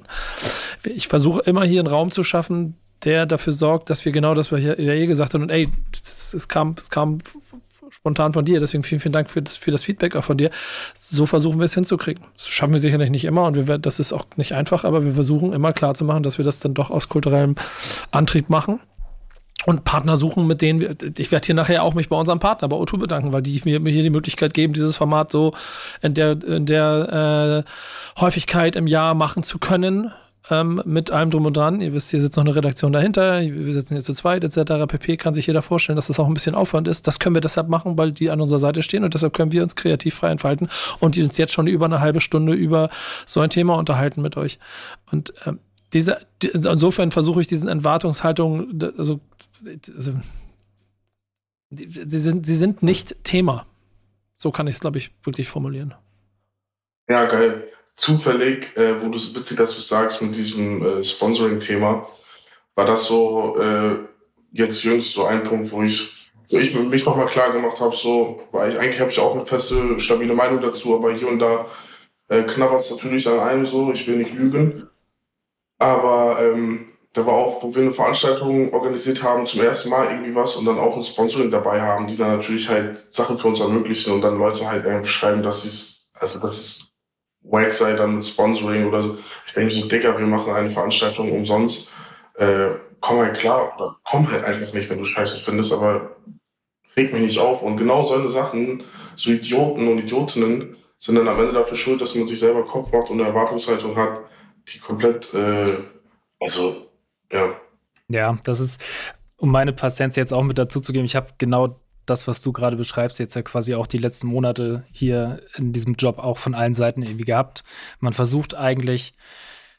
S1: Ich versuche immer hier einen Raum zu schaffen, der dafür sorgt, dass wir genau das, was ich ja eh gesagt haben, und ey, es kam, es kam spontan von dir, deswegen vielen, vielen Dank für das, für das Feedback auch von dir. So versuchen wir es hinzukriegen. Das schaffen wir sicherlich nicht immer und wir werden, das ist auch nicht einfach, aber wir versuchen immer klar zu machen, dass wir das dann doch aus kulturellem Antrieb machen und Partner suchen, mit denen wir, ich werde hier nachher auch mich bei unserem Partner, bei O2 bedanken, weil die mir, mir hier die Möglichkeit geben, dieses Format so in der, in der äh, Häufigkeit im Jahr machen zu können ähm, mit allem drum und dran. Ihr wisst, hier sitzt noch eine Redaktion dahinter, wir sitzen hier zu zweit etc. pp. Kann sich jeder vorstellen, dass das auch ein bisschen Aufwand ist. Das können wir deshalb machen, weil die an unserer Seite stehen und deshalb können wir uns kreativ frei entfalten und die uns jetzt schon über eine halbe Stunde über so ein Thema unterhalten mit euch. Und ähm, diese, die, insofern versuche ich diesen Entwartungshaltungen, also, also sie sind, sie sind nicht Thema. So kann ich es, glaube ich, wirklich formulieren.
S6: Ja, geil zufällig, äh, wo du es witzig, dass du sagst mit diesem äh, Sponsoring-Thema, war das so äh, jetzt jüngst so ein Punkt, wo ich, wo ich mich nochmal klar gemacht habe, so, weil ich eigentlich habe ich auch eine feste, stabile Meinung dazu, aber hier und da äh, knabbert es natürlich an einem so, ich will nicht lügen. Aber ähm, da war auch, wo wir eine Veranstaltung organisiert haben, zum ersten Mal irgendwie was und dann auch ein Sponsoring dabei haben, die dann natürlich halt Sachen für uns ermöglichen und dann Leute halt irgendwie schreiben, dass es, also das ist wack sei dann mit Sponsoring oder so. Ich denke so, Digga, wir machen eine Veranstaltung umsonst. Äh, komm halt klar oder komm halt einfach nicht, wenn du Scheiße findest, aber reg mich nicht auf. Und genau solche Sachen, so Idioten und Idiotinnen, sind dann am Ende dafür schuld, dass man sich selber Kopf macht und eine Erwartungshaltung hat, die komplett, äh, also, ja.
S5: Ja, das ist, um meine Patienz jetzt auch mit dazu zu geben, ich habe genau das, was du gerade beschreibst, jetzt ja quasi auch die letzten Monate hier in diesem Job auch von allen Seiten irgendwie gehabt. Man versucht eigentlich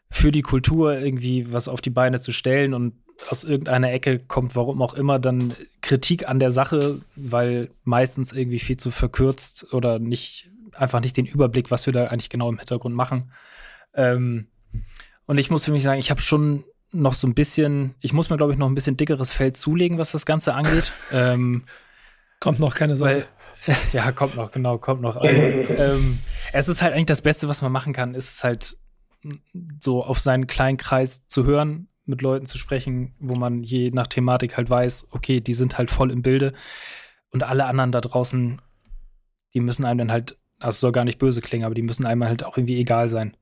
S5: für die Kultur irgendwie was auf die Beine zu stellen und aus irgendeiner Ecke kommt, warum auch immer, dann Kritik an der Sache, weil meistens irgendwie viel zu verkürzt oder nicht, einfach nicht den Überblick, was wir da eigentlich genau im Hintergrund machen. Ähm, und ich muss für mich sagen, ich habe schon noch so ein bisschen, ich muss mir, glaube ich, noch ein bisschen dickeres Feld zulegen, was das Ganze angeht. ähm,
S1: Kommt noch, keine Sorge.
S5: Weil, ja, kommt noch, genau, kommt noch. Also, ähm, es ist halt eigentlich das Beste, was man machen kann, ist halt so auf seinen kleinen Kreis zu hören, mit Leuten zu sprechen, wo man je nach Thematik halt weiß, okay, die sind halt voll im Bilde. Und alle anderen da draußen, die müssen einem dann halt, das soll gar nicht böse klingen, aber die müssen einem halt auch irgendwie egal sein.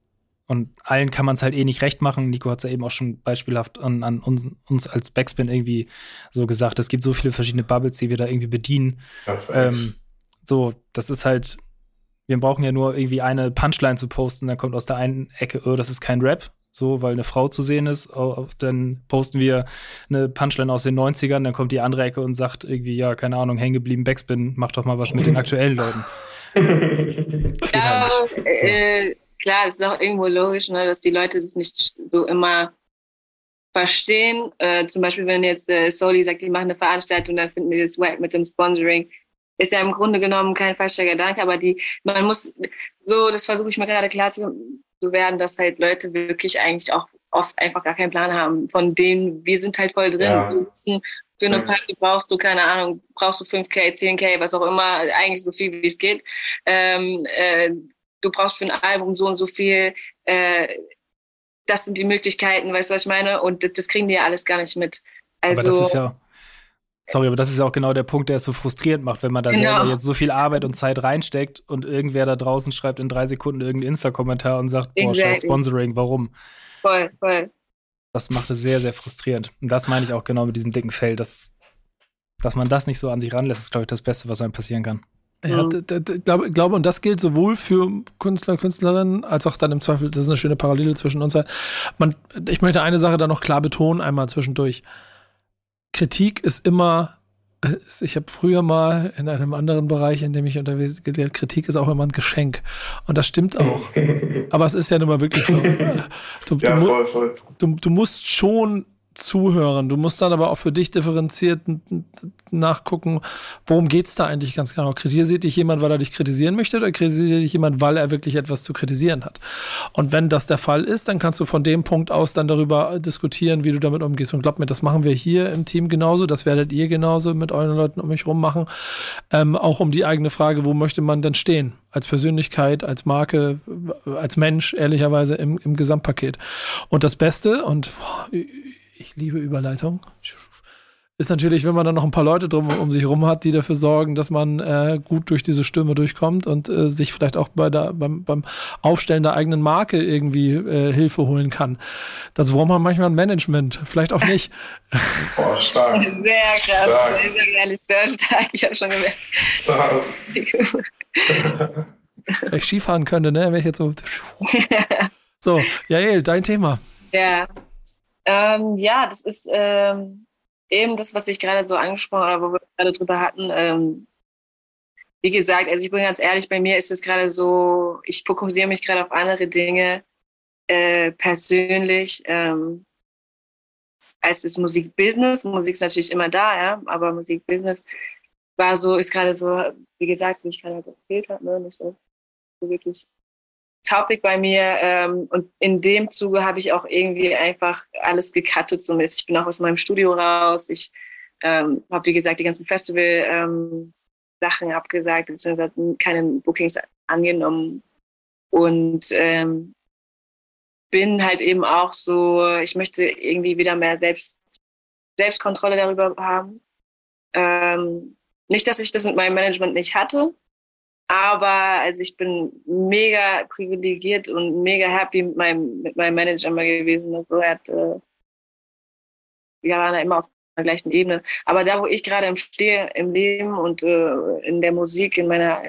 S5: Und allen kann man es halt eh nicht recht machen. Nico hat es ja eben auch schon beispielhaft an, an uns, uns, als Backspin irgendwie so gesagt. Es gibt so viele verschiedene Bubbles, die wir da irgendwie bedienen. Ähm, so, das ist halt, wir brauchen ja nur irgendwie eine Punchline zu posten, dann kommt aus der einen Ecke, oh, das ist kein Rap, so, weil eine Frau zu sehen ist. Dann posten wir eine Punchline aus den 90ern, dann kommt die andere Ecke und sagt irgendwie, ja, keine Ahnung, hängen geblieben Backspin, mach doch mal was mit den aktuellen Leuten.
S7: ja, halt äh, klar, es ist auch irgendwo logisch, ne, dass die Leute das nicht so immer verstehen. Äh, zum Beispiel, wenn jetzt äh, Soli sagt, die machen eine Veranstaltung, dann finden wir das wack mit dem Sponsoring ist ja im Grunde genommen kein falscher Gedanke, aber die, man muss, so, das versuche ich mir gerade klar zu, zu werden, dass halt Leute wirklich eigentlich auch oft einfach gar keinen Plan haben, von denen wir sind halt voll drin. Ja. Für eine Party brauchst du, keine Ahnung, brauchst du 5K, 10K, was auch immer, eigentlich so viel wie es geht. Ähm, äh, du brauchst für ein Album so und so viel. Äh, das sind die Möglichkeiten, weißt du, was ich meine? Und das, das kriegen die ja alles gar nicht mit. Also,
S5: aber das ist ja Sorry, aber das ist ja auch genau der Punkt, der es so frustrierend macht, wenn man da genau. selber jetzt so viel Arbeit und Zeit reinsteckt und irgendwer da draußen schreibt in drei Sekunden irgendeinen Insta-Kommentar und sagt, boah, scheiß Sponsoring, warum?
S7: Voll, voll.
S5: Das macht es sehr, sehr frustrierend. Und das meine ich auch genau mit diesem dicken Fell, dass, dass man das nicht so an sich ranlässt, ist, glaube ich, das Beste, was einem passieren kann.
S1: Ja, mhm. glaube, glaube, und das gilt sowohl für Künstler, Künstlerinnen, als auch dann im Zweifel, das ist eine schöne Parallele zwischen uns. Man, ich möchte eine Sache da noch klar betonen, einmal zwischendurch. Kritik ist immer, ich habe früher mal in einem anderen Bereich, in dem ich unterwegs bin, Kritik ist auch immer ein Geschenk. Und das stimmt auch. Aber es ist ja nun mal wirklich so. Du, ja, du, voll, voll. Du, du musst schon zuhören. Du musst dann aber auch für dich differenziert nachgucken, worum geht's da eigentlich ganz genau. Kritisiert dich jemand, weil er dich kritisieren möchte oder kritisiert dich jemand, weil er wirklich etwas zu kritisieren hat? Und wenn das der Fall ist, dann kannst du von dem Punkt aus dann darüber diskutieren, wie du damit umgehst. Und glaub mir, das machen wir hier im Team genauso, das werdet ihr genauso mit euren Leuten um mich rum machen. Ähm, auch um die eigene Frage, wo möchte man denn stehen? Als Persönlichkeit, als Marke, als Mensch, ehrlicherweise im, im Gesamtpaket. Und das Beste, und boah, ich liebe Überleitung. Ist natürlich, wenn man dann noch ein paar Leute drum um sich rum hat, die dafür sorgen, dass man äh, gut durch diese Stürme durchkommt und äh, sich vielleicht auch bei der, beim, beim Aufstellen der eigenen Marke irgendwie äh, Hilfe holen kann. Das braucht man manchmal ein Management, vielleicht auch nicht.
S7: Boah, stark. Sehr krass, stark. sehr, sehr, ehrlich, sehr stark. Ich habe schon
S1: gemerkt. vielleicht Skifahren könnte, ne? Wenn ich jetzt so. so, Jael, dein Thema.
S7: Ja, ähm, ja, das ist ähm, eben das, was ich gerade so angesprochen habe, wo wir gerade drüber hatten. Ähm, wie gesagt, also ich bin ganz ehrlich, bei mir ist es gerade so, ich fokussiere mich gerade auf andere Dinge äh, persönlich ähm, als das Musikbusiness. Musik ist natürlich immer da, ja, aber Musikbusiness war so, ist gerade so, wie gesagt, wie ich gerade erzählt habe, ne, nicht so wirklich Topic bei mir ähm, und in dem Zuge habe ich auch irgendwie einfach alles gecuttet. So ich bin auch aus meinem Studio raus. Ich ähm, habe, wie gesagt, die ganzen Festival-Sachen ähm, abgesagt, beziehungsweise keine Bookings angenommen und ähm, bin halt eben auch so, ich möchte irgendwie wieder mehr Selbst, Selbstkontrolle darüber haben. Ähm, nicht, dass ich das mit meinem Management nicht hatte, aber also ich bin mega privilegiert und mega happy mit meinem, mit meinem Manager mal gewesen. Also er hat, äh, wir waren da immer auf der gleichen Ebene. Aber da, wo ich gerade stehe im Leben und äh, in der Musik, in meiner,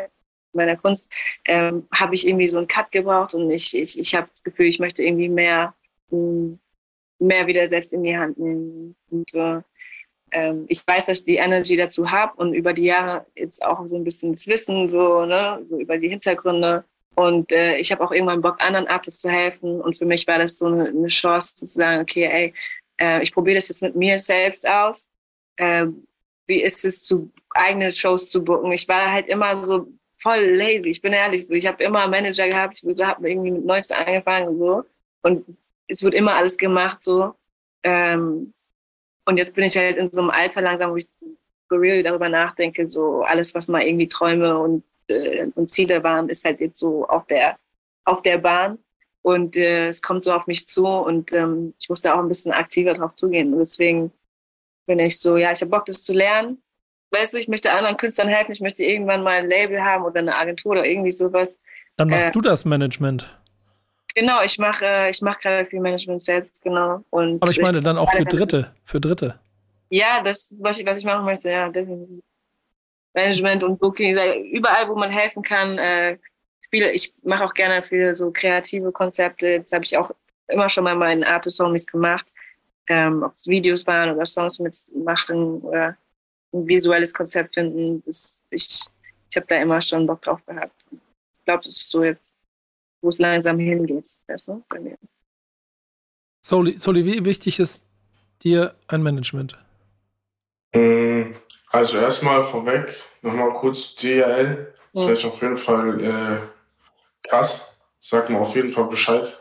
S7: meiner Kunst, ähm, habe ich irgendwie so einen Cut gebraucht und ich, ich, ich habe das Gefühl, ich möchte irgendwie mehr, mehr wieder selbst in die Hand nehmen. Und äh, ähm, ich weiß, dass ich die Energy dazu habe und über die Jahre jetzt auch so ein bisschen das Wissen, so, ne, so über die Hintergründe. Und äh, ich habe auch irgendwann Bock, anderen Artists zu helfen. Und für mich war das so eine, eine Chance zu sagen, okay, ey, äh, ich probiere das jetzt mit mir selbst aus. Äh, wie ist es, zu eigene Shows zu booken? Ich war halt immer so voll lazy. Ich bin ehrlich, so, ich habe immer einen Manager gehabt. Ich habe irgendwie mit 19 angefangen und so. Und es wird immer alles gemacht so. Ähm, und jetzt bin ich halt in so einem Alter langsam, wo ich real darüber nachdenke, so alles, was mal irgendwie Träume und, äh, und Ziele waren, ist halt jetzt so auf der, auf der Bahn. Und äh, es kommt so auf mich zu und ähm, ich muss da auch ein bisschen aktiver drauf zugehen. Und deswegen bin ich so, ja, ich habe Bock, das zu lernen. Weißt du, ich möchte anderen Künstlern helfen, ich möchte irgendwann mal ein Label haben oder eine Agentur oder irgendwie sowas.
S1: Dann machst äh, du das Management.
S7: Genau, ich mache äh, ich mach gerade viel Management selbst, genau. Und
S1: Aber ich meine dann auch für Dritte, für Dritte.
S7: Ja, das, was ich, was ich machen möchte, ja, definitiv. Management und Booking, überall, wo man helfen kann, äh, ich mache auch gerne für so kreative Konzepte. Das habe ich auch immer schon mal meinen Artist-Homies gemacht. Ähm, ob es Videos waren oder Songs mitmachen oder ein visuelles Konzept finden. Das, ich ich habe da immer schon Bock drauf gehabt. Ich glaube, das ist so jetzt, wo es langsam hingeht. Weißt du, bei mir.
S1: Soli, Soli, wie wichtig ist dir ein Management?
S6: Mm, also erstmal vorweg, nochmal kurz DRL.
S7: Mhm.
S6: Vielleicht auf jeden Fall äh, krass. Sag mal auf jeden Fall Bescheid.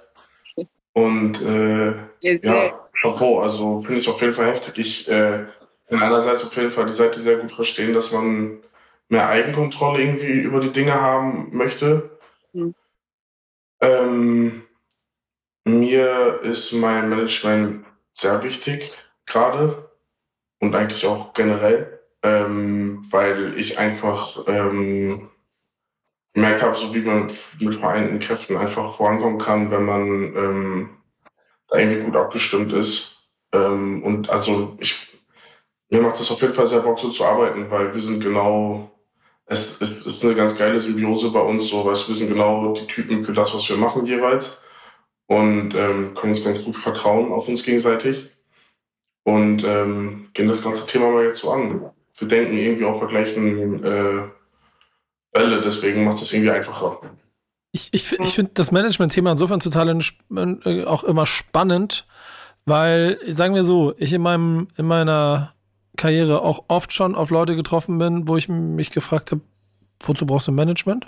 S6: Und äh,
S7: Jetzt,
S6: ja, Chapeau. Also finde ich auf jeden Fall heftig. Ich äh, kann einerseits auf jeden Fall die Seite sehr gut verstehen, dass man mehr Eigenkontrolle irgendwie über die Dinge haben möchte.
S7: Mhm.
S6: Ähm, mir ist mein Management sehr wichtig gerade und eigentlich auch generell, ähm, weil ich einfach ähm, gemerkt habe, so wie man mit vereinten Kräften einfach vorankommen kann, wenn man ähm, da irgendwie gut abgestimmt ist. Ähm, und also ich, mir macht das auf jeden Fall sehr Bock, so zu arbeiten, weil wir sind genau, es, es ist eine ganz geile Symbiose bei uns, so, du, wir sind genau die Typen für das, was wir machen jeweils und ähm, können uns ganz gut vertrauen auf uns gegenseitig und ähm, gehen das ganze Thema mal jetzt so an. Wir denken irgendwie auf der gleichen äh, Welle, deswegen macht es irgendwie einfacher.
S1: Ich, ich, ich finde das Management-Thema insofern total äh, auch immer spannend, weil, sagen wir so, ich in meinem, in meiner Karriere auch oft schon auf Leute getroffen bin, wo ich mich gefragt habe, wozu brauchst du Management?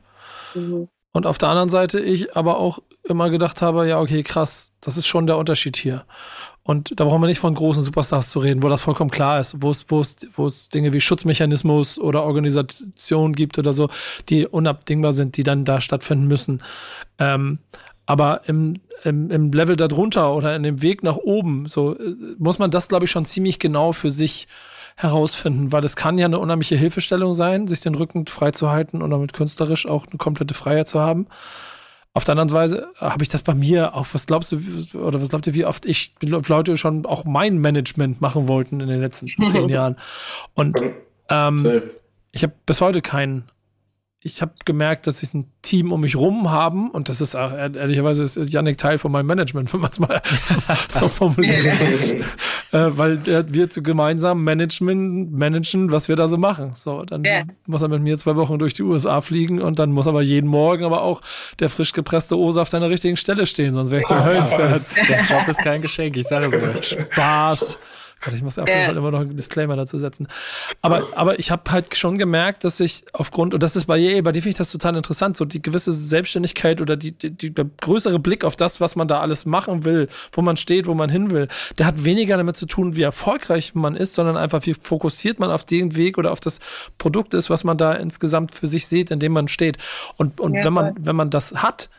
S7: Mhm.
S1: Und auf der anderen Seite ich aber auch immer gedacht habe, ja, okay, krass, das ist schon der Unterschied hier. Und da brauchen wir nicht von großen Superstars zu reden, wo das vollkommen klar ist, wo es, wo es, wo es Dinge wie Schutzmechanismus oder Organisation gibt oder so, die unabdingbar sind, die dann da stattfinden müssen. Ähm, aber im, im, im Level darunter oder in dem Weg nach oben, so äh, muss man das, glaube ich, schon ziemlich genau für sich herausfinden, weil das kann ja eine unheimliche Hilfestellung sein, sich den Rücken frei zu halten und damit künstlerisch auch eine komplette Freiheit zu haben. Auf der anderen Weise habe ich das bei mir auch, was glaubst du, oder was glaubt ihr, wie oft ich Leute schon auch mein Management machen wollten in den letzten zehn Jahren. Und ähm, ich habe bis heute keinen ich habe gemerkt, dass ich ein Team um mich rum haben und das ist auch, ehrlicherweise ist Yannick Teil von meinem Management, wenn man es mal so, so formuliert. äh, weil wir zu gemeinsam Management managen, was wir da so machen. So, dann yeah. muss er mit mir zwei Wochen durch die USA fliegen und dann muss aber jeden Morgen aber auch der frisch gepresste O-Saft an der richtigen Stelle stehen, sonst wäre ich zum Höllen.
S5: Der Job ist kein Geschenk, ich sage es euch.
S1: Spaß. Gott, ich muss auf jeden Fall immer noch einen Disclaimer dazu setzen. Aber, aber ich habe halt schon gemerkt, dass ich aufgrund, und das ist bei je, bei dir finde ich das total interessant, so die gewisse Selbstständigkeit oder die, die, die, der größere Blick auf das, was man da alles machen will, wo man steht, wo man hin will, der hat weniger damit zu tun, wie erfolgreich man ist, sondern einfach, wie fokussiert man auf den Weg oder auf das Produkt ist, was man da insgesamt für sich sieht, in dem man steht. Und, und ja, wenn man, wenn man das hat,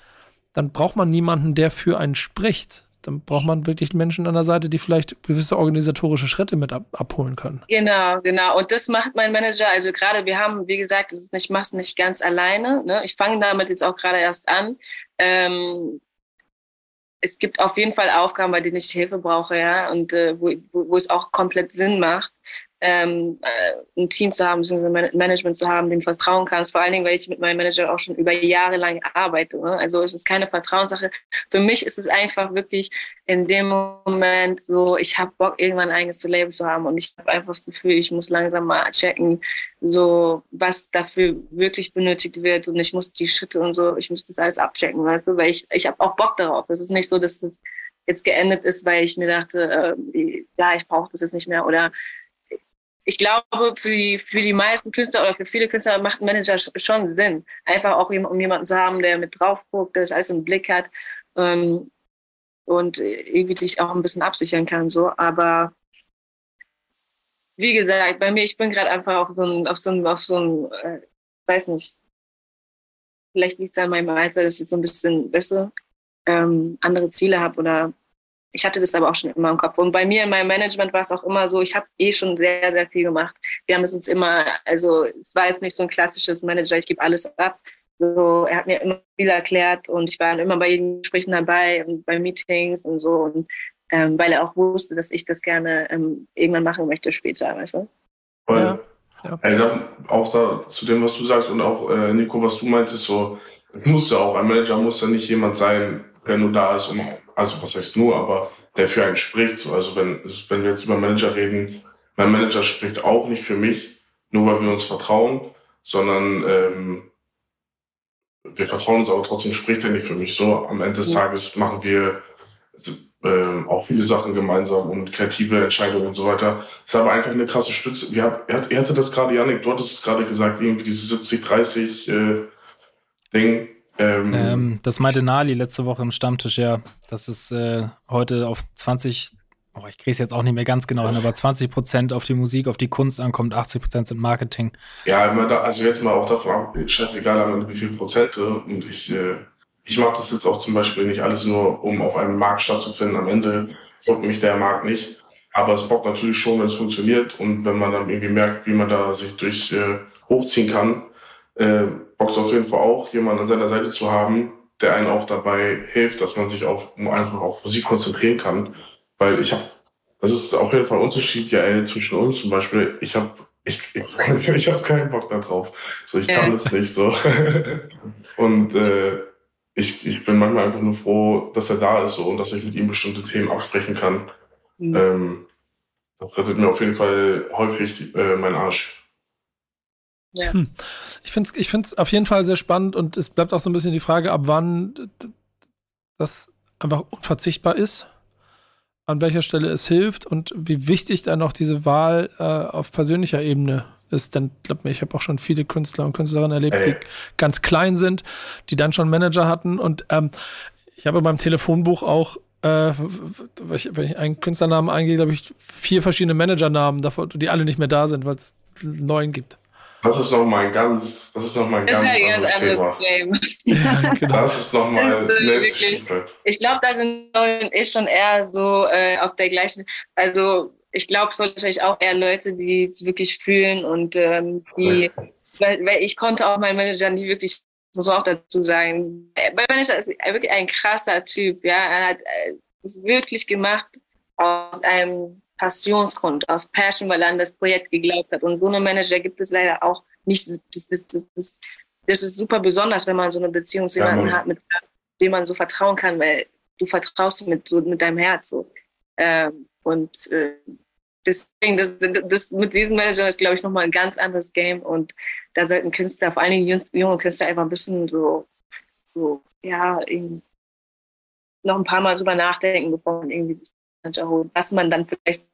S1: dann braucht man niemanden, der für einen spricht dann braucht man wirklich Menschen an der Seite, die vielleicht gewisse organisatorische Schritte mit ab, abholen können.
S7: Genau, genau. Und das macht mein Manager. Also gerade, wir haben, wie gesagt, das ist nicht, mach's nicht ganz alleine. Ne? Ich fange damit jetzt auch gerade erst an. Ähm, es gibt auf jeden Fall Aufgaben, bei denen ich Hilfe brauche, ja, und äh, wo, wo, wo es auch komplett Sinn macht ähm, äh, ein Team zu haben, ein Management zu haben, dem vertrauen kannst. Vor allen Dingen, weil ich mit meinem Manager auch schon über Jahre lang arbeite. Ne? Also es ist keine Vertrauenssache. Für mich ist es einfach wirklich in dem Moment so, ich habe Bock, irgendwann ein eigenes Label zu haben und ich habe einfach das Gefühl, ich muss langsam mal checken, so was dafür wirklich benötigt wird und ich muss die Schritte und so, ich muss das alles abchecken, weißt du? weil ich, ich habe auch Bock darauf. Es ist nicht so, dass es jetzt geendet ist, weil ich mir dachte, äh, ja, ich brauche das jetzt nicht mehr oder ich glaube, für die, für die meisten Künstler oder für viele Künstler macht ein Manager schon Sinn. Einfach auch um jemanden zu haben, der mit drauf guckt, der das alles im Blick hat ähm, und irgendwie sich auch ein bisschen absichern kann. So. Aber wie gesagt, bei mir, ich bin gerade einfach auf so ein, auf so ein, so ein äh, weiß nicht, vielleicht liegt es an meinem Alter, dass ich so ein bisschen besser ähm, andere Ziele habe oder ich hatte das aber auch schon immer im Kopf. Und bei mir in meinem Management war es auch immer so, ich habe eh schon sehr, sehr viel gemacht. Wir haben es uns immer, also es war jetzt nicht so ein klassisches Manager, ich gebe alles ab. So, er hat mir immer viel erklärt und ich war immer bei jedem Gesprächen dabei und bei Meetings und so. Und ähm, weil er auch wusste, dass ich das gerne ähm, irgendwann machen möchte später, weißt du?
S6: Ja. ja. ja. auch da zu dem, was du sagst und auch äh, Nico, was du meinst, ist so, es muss ja auch, ein Manager muss ja nicht jemand sein, der nur da ist, um, also was heißt nur, aber der für einen spricht. Also wenn, wenn wir jetzt über Manager reden, mein Manager spricht auch nicht für mich, nur weil wir uns vertrauen, sondern ähm, wir vertrauen uns, aber trotzdem spricht er nicht für mich. So am Ende des Tages machen wir äh, auch viele Sachen gemeinsam und kreative Entscheidungen und so weiter. Ist aber einfach eine krasse Stütze. Wir, er, er hatte das gerade, Janik, du hattest es gerade gesagt, irgendwie diese 70-30 äh, Ding.
S5: Ähm, ähm, das meinte Nali letzte Woche im Stammtisch, ja. Dass es äh, heute auf 20, oh, ich kriege es jetzt auch nicht mehr ganz genau hin, aber 20 Prozent auf die Musik, auf die Kunst ankommt, 80 Prozent sind Marketing.
S6: Ja, also jetzt mal auch davon, scheißegal, wie viele Prozente. Und ich, äh, ich mache das jetzt auch zum Beispiel nicht alles nur, um auf einem Markt stattzufinden. Am Ende bockt mich der Markt nicht. Aber es bockt natürlich schon, wenn es funktioniert. Und wenn man dann irgendwie merkt, wie man da sich durch äh, hochziehen kann, äh, bockt es auf jeden Fall auch, jemanden an seiner Seite zu haben, der einen auch dabei hilft, dass man sich auf, einfach auf Musik konzentrieren kann. Weil ich habe, das ist auf jeden Fall ein Unterschied, ja, zwischen uns zum Beispiel. Ich habe ich, ich, ich habe keinen Bock mehr drauf. So, ich kann es nicht so. Und äh, ich, ich bin manchmal einfach nur froh, dass er da ist so, und dass ich mit ihm bestimmte Themen absprechen kann. Mhm. Ähm, das rettet mir auf jeden Fall häufig äh, meinen Arsch.
S1: Ja. Hm. Ich finde es ich find's auf jeden Fall sehr spannend und es bleibt auch so ein bisschen die Frage, ab wann das einfach unverzichtbar ist, an welcher Stelle es hilft und wie wichtig dann noch diese Wahl äh, auf persönlicher Ebene ist. Denn glaub mir, ich habe auch schon viele Künstler und Künstlerinnen erlebt, Ey. die ganz klein sind, die dann schon Manager hatten. Und ähm, ich habe beim Telefonbuch auch äh, wenn ich einen Künstlernamen eingehe, glaube ich, vier verschiedene Managernamen, die alle nicht mehr da sind, weil es einen neuen gibt.
S6: Das ist nochmal ein ganz, das ist noch mal ein ganz ja anderes Thema. Ja, genau. Das ist nochmal
S7: nächste Ich glaube, da sind ich schon eher so äh, auf der gleichen, also ich glaube, es sind wahrscheinlich auch eher Leute, die es wirklich fühlen und ähm, die, weil, weil ich konnte auch meinen Manager nie wirklich, muss auch dazu sagen, mein Manager ist wirklich ein krasser Typ, ja, er hat äh, es wirklich gemacht aus einem Passionsgrund, aus Passion, weil er an das Projekt geglaubt hat und so eine Manager gibt es leider auch nicht, das, das, das, das ist super besonders, wenn man so eine Beziehung zu jemandem ja, hat, mit dem man so vertrauen kann, weil du vertraust mit, so, mit deinem Herz so. Ähm, und äh, deswegen, das, das, mit diesen Managern ist, glaube ich, nochmal ein ganz anderes Game. Und da sollten Künstler, vor allen Dingen junge Künstler, einfach ein bisschen so, so ja, noch ein paar Mal drüber nachdenken, bevor man irgendwie Manager holt, was man dann vielleicht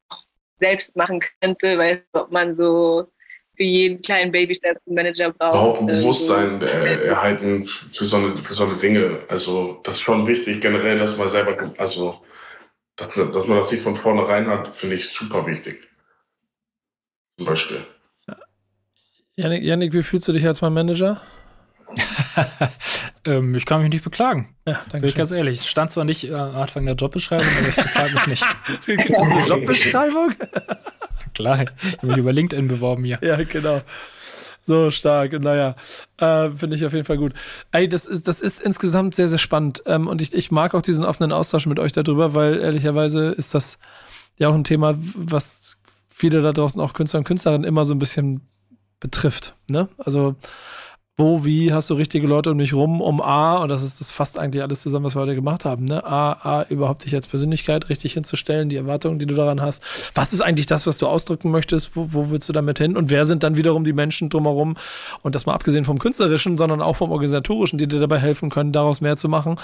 S7: selbst machen könnte, weil ob man so für jeden kleinen Babystep einen Manager braucht.
S6: Überhaupt ein äh, Bewusstsein äh, erhalten für so, eine, für so eine Dinge. Also das ist schon wichtig, generell, dass man selber, also dass, dass man das nicht von vornherein hat, finde ich super wichtig. Zum Beispiel.
S1: Janik, Janik, wie fühlst du dich als mein Manager?
S5: ähm, ich kann mich nicht beklagen. Ja, danke. Bin ich ganz ehrlich. Stand zwar nicht äh, am Anfang der Jobbeschreibung, aber ich beklage mich nicht.
S1: Gibt es eine Jobbeschreibung?
S5: Klar, ich habe mich über LinkedIn beworben hier.
S1: Ja, genau. So stark. Naja, äh, finde ich auf jeden Fall gut. Ey, das ist, das ist insgesamt sehr, sehr spannend. Ähm, und ich, ich mag auch diesen offenen Austausch mit euch darüber, weil ehrlicherweise ist das ja auch ein Thema, was viele da draußen, auch Künstler und Künstlerinnen, immer so ein bisschen betrifft. Ne? Also wo, wie hast du richtige Leute um dich rum, um A, und das ist das fast eigentlich alles zusammen, was wir heute gemacht haben, ne? A, A, überhaupt dich als Persönlichkeit richtig hinzustellen, die Erwartungen, die du daran hast. Was ist eigentlich das, was du ausdrücken möchtest? Wo, wo willst du damit hin? Und wer sind dann wiederum die Menschen drumherum? Und das mal abgesehen vom Künstlerischen, sondern auch vom Organisatorischen, die dir dabei helfen können, daraus mehr zu machen.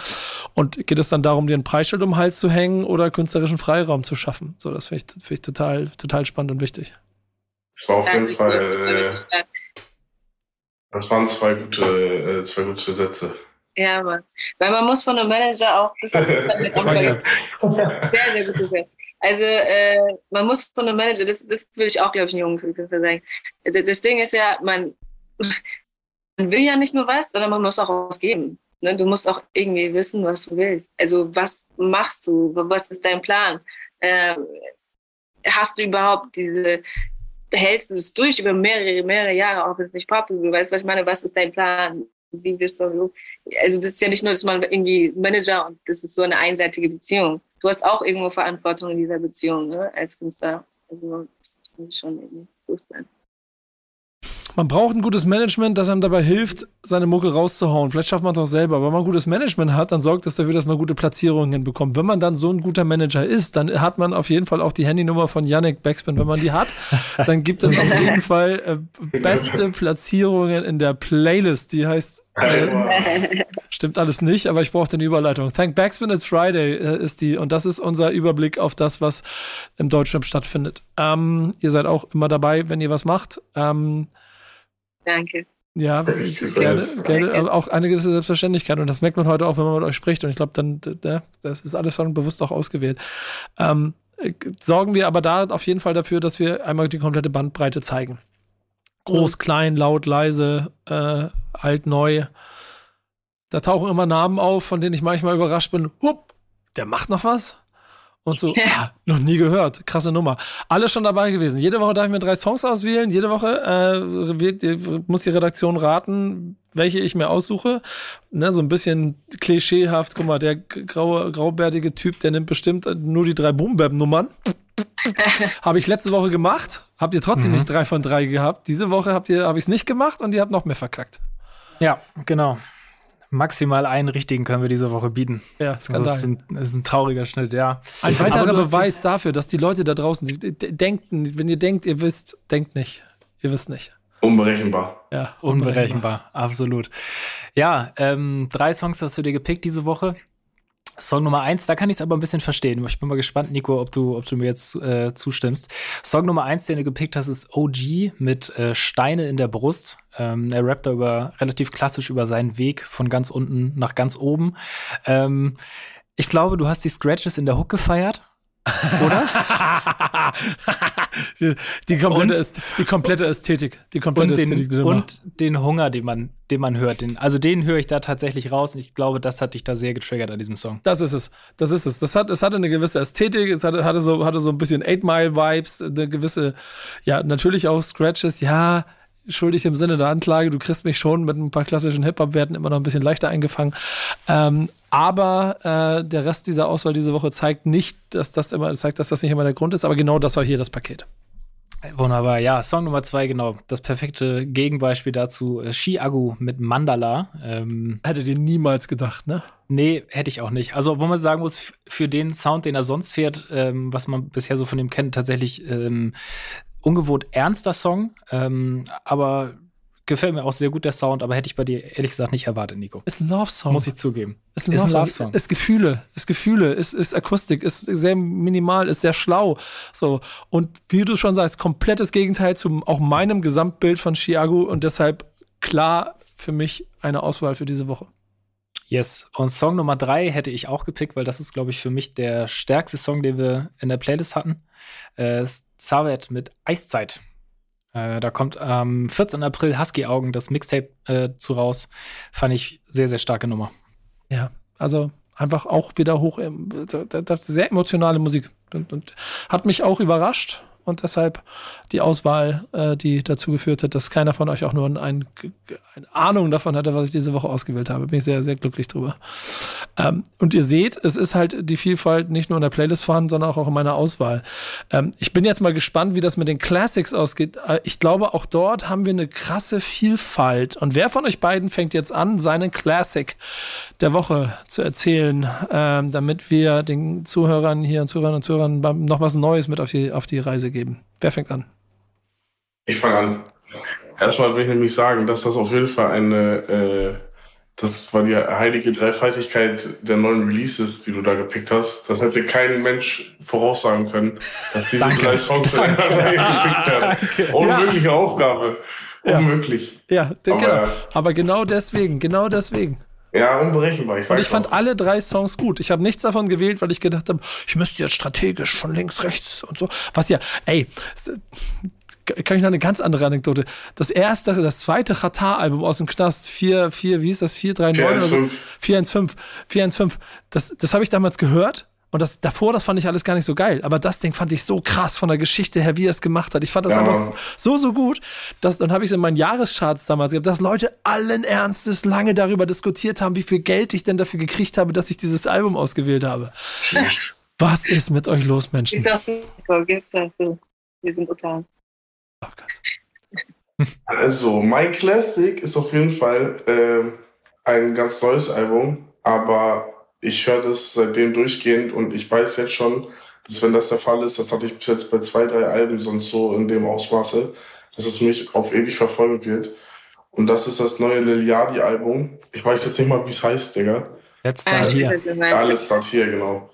S1: Und geht es dann darum, dir ein Preisschild um den Hals zu hängen oder künstlerischen Freiraum zu schaffen? So, das finde ich, find ich total, total spannend und wichtig.
S6: Auf jeden Fall, äh, das waren zwei gute, äh, zwei gute Sätze.
S7: Ja, Mann. Weil man muss von einem Manager auch das sehr, sehr gute Sätze. Also äh, man muss von einem Manager, das, das will ich auch, glaube ich, einen jungen Künstler sagen. Das Ding ist ja, man, man will ja nicht nur was, sondern man muss auch was geben. Ne? Du musst auch irgendwie wissen, was du willst. Also was machst du? Was ist dein Plan? Äh, hast du überhaupt diese, hältst du es durch über mehrere, mehrere Jahre, auch wenn es nicht. Du weißt, was ich meine, was ist dein Plan? Wie wirst du, also das ist ja nicht nur, dass man irgendwie Manager und das ist so eine einseitige Beziehung. Du hast auch irgendwo Verantwortung in dieser Beziehung, ne, als Künstler. Also das muss schon irgendwie gut sein.
S1: Man braucht ein gutes Management, das einem dabei hilft, seine Mucke rauszuhauen. Vielleicht schafft man es auch selber. Aber wenn man ein gutes Management hat, dann sorgt es dafür, dass man gute Platzierungen hinbekommt. Wenn man dann so ein guter Manager ist, dann hat man auf jeden Fall auch die Handynummer von Yannick Backspin. Wenn man die hat, dann gibt es auf jeden Fall äh, beste Platzierungen in der Playlist. Die heißt äh, Stimmt alles nicht, aber ich brauche eine Überleitung. Thank Backspin, it's Friday äh, ist die und das ist unser Überblick auf das, was im Deutschland stattfindet. Ähm, ihr seid auch immer dabei, wenn ihr was macht. Ähm,
S7: Danke.
S1: Ja, gerne, gerne, aber auch eine gewisse Selbstverständlichkeit und das merkt man heute auch, wenn man mit euch spricht und ich glaube, dann, das ist alles schon bewusst auch ausgewählt. Ähm, sorgen wir aber da auf jeden Fall dafür, dass wir einmal die komplette Bandbreite zeigen. Groß, klein, laut, leise, äh, alt, neu. Da tauchen immer Namen auf, von denen ich manchmal überrascht bin. Hup, der macht noch was? Und so, ah, noch nie gehört. Krasse Nummer. Alle schon dabei gewesen. Jede Woche darf ich mir drei Songs auswählen. Jede Woche äh, wird, muss die Redaktion raten, welche ich mir aussuche. Ne, so ein bisschen klischeehaft. Guck mal, der graue, graubärtige Typ, der nimmt bestimmt nur die drei Boom-Bap-Nummern. habe ich letzte Woche gemacht. Habt ihr trotzdem mhm. nicht drei von drei gehabt. Diese Woche habt ihr, habe ich es nicht gemacht und ihr habt noch mehr verkackt.
S5: Ja, genau maximal einen richtigen können wir diese Woche bieten.
S1: Ja, Skandal.
S5: Das ist ein, das ist ein trauriger Schnitt, ja.
S1: Ein weiterer Beweis dafür, dass die Leute da draußen denken, wenn ihr denkt, ihr wisst, denkt nicht. Ihr wisst nicht.
S6: Unberechenbar.
S5: Ja, unberechenbar, unberechenbar absolut. Ja, ähm, drei Songs hast du dir gepickt diese Woche. Song Nummer eins, da kann ich es aber ein bisschen verstehen. Ich bin mal gespannt, Nico, ob du, ob du mir jetzt äh, zustimmst. Song Nummer eins, den du gepickt hast, ist OG mit äh, Steine in der Brust. Ähm, er rappt da über, relativ klassisch über seinen Weg von ganz unten nach ganz oben. Ähm, ich glaube, du hast die Scratches in der Hook gefeiert. Oder?
S1: die, die, komplette und, die, komplette Ästhetik. Die komplette
S5: und den,
S1: Ästhetik.
S5: Und den Hunger, den man, den man hört. Den, also den höre ich da tatsächlich raus und ich glaube, das hat dich da sehr getriggert an diesem Song.
S1: Das ist es. Das ist es. Das hat, es hatte eine gewisse Ästhetik, es hatte, hatte, so, hatte so ein bisschen Eight Mile Vibes, eine gewisse, ja, natürlich auch Scratches, ja, schuldig im Sinne der Anklage. Du kriegst mich schon mit ein paar klassischen Hip-Hop-Werten immer noch ein bisschen leichter eingefangen. Ähm, aber äh, der Rest dieser Auswahl diese Woche zeigt nicht, dass das immer, zeigt, dass das nicht immer der Grund ist, aber genau das war hier das Paket.
S5: Wunderbar, ja, Song Nummer zwei, genau. Das perfekte Gegenbeispiel dazu, äh, Agu mit Mandala.
S1: Ähm, Hättet ihr niemals gedacht, ne?
S5: Nee, hätte ich auch nicht. Also, wo man sagen muss, für den Sound, den er sonst fährt, ähm, was man bisher so von ihm kennt, tatsächlich ähm, ungewohnt ernster Song, ähm, aber gefällt mir auch sehr gut der Sound, aber hätte ich bei dir ehrlich gesagt nicht erwartet, Nico.
S1: Ist ein Love-Song.
S5: Muss ich zugeben.
S1: Ist ein, Love-Song. Ist Gefühle, ist Gefühle, ist, ist Akustik, ist sehr minimal, ist sehr schlau. So. Und wie du schon sagst, komplettes Gegenteil zu auch meinem Gesamtbild von Chiago und deshalb klar für mich eine Auswahl für diese Woche.
S5: Yes. Und Song Nummer drei hätte ich auch gepickt, weil das ist, glaube ich, für mich der stärkste Song, den wir in der Playlist hatten. Äh, Zavet mit Eiszeit. Äh, da kommt am 14. April Husky Augen das Mixtape äh, zu raus. Fand ich sehr, sehr starke Nummer.
S1: Ja, also einfach auch wieder hoch, ähm, sehr emotionale Musik und, und hat mich auch überrascht und deshalb die Auswahl, äh, die dazu geführt hat, dass keiner von euch auch nur ein, ein, eine Ahnung davon hatte, was ich diese Woche ausgewählt habe. Bin ich sehr, sehr glücklich drüber. Ähm, und ihr seht, es ist halt die Vielfalt nicht nur in der Playlist vorhanden, sondern auch, in meiner Auswahl. Ähm, ich bin jetzt mal gespannt, wie das mit den Classics ausgeht. Äh, ich glaube, auch dort haben wir eine krasse Vielfalt. Und wer von euch beiden fängt jetzt an, seinen Classic der Woche zu erzählen, ähm, damit wir den Zuhörern hier und Zuhörern und Zuhörern noch was Neues mit auf die, auf die Reise geben? Wer fängt an?
S6: Ich fange an. Erstmal will ich nämlich sagen, dass das auf jeden Fall eine, äh, das war die heilige Dreifaltigkeit der neuen Releases, die du da gepickt hast. Das hätte kein Mensch voraussagen können, dass diese Danke. drei Songs in einer Reihe gepickt werden. Unmögliche ja. Aufgabe. Unmöglich.
S1: Ja, ja aber, genau. aber genau deswegen, genau deswegen.
S6: Ja, unberechenbar.
S1: Ich und ich fand auch. alle drei Songs gut. Ich habe nichts davon gewählt, weil ich gedacht habe, ich müsste jetzt strategisch von links, rechts und so. Was ja, ey, kann ich noch eine ganz andere Anekdote. Das erste, das zweite Qatar-Album aus dem Knast, 4, 4, wie ist das? 439 415. 415. Das, das habe ich damals gehört. Und das davor, das fand ich alles gar nicht so geil. Aber das Ding fand ich so krass von der Geschichte her, wie er es gemacht hat. Ich fand das ja. einfach so, so gut. Dass, dann habe ich es in meinen Jahrescharts damals gehabt, dass Leute allen Ernstes lange darüber diskutiert haben, wie viel Geld ich denn dafür gekriegt habe, dass ich dieses Album ausgewählt habe. Was ist mit euch los, Menschen? Ich dachte,
S7: dafür. Wir sind total.
S1: Oh Gott.
S6: Also, My Classic ist auf jeden Fall äh, ein ganz neues Album, aber ich höre das seitdem durchgehend und ich weiß jetzt schon, dass wenn das der Fall ist, das hatte ich bis jetzt bei zwei, drei Alben sonst so in dem Ausmaße, dass es mich auf ewig verfolgen wird. Und das ist das neue Lil Yachty-Album. Ich weiß jetzt nicht mal, wie es heißt, Digga.
S5: Let's
S7: Ah,
S5: start here.
S6: Ja. Let's Start Here, genau.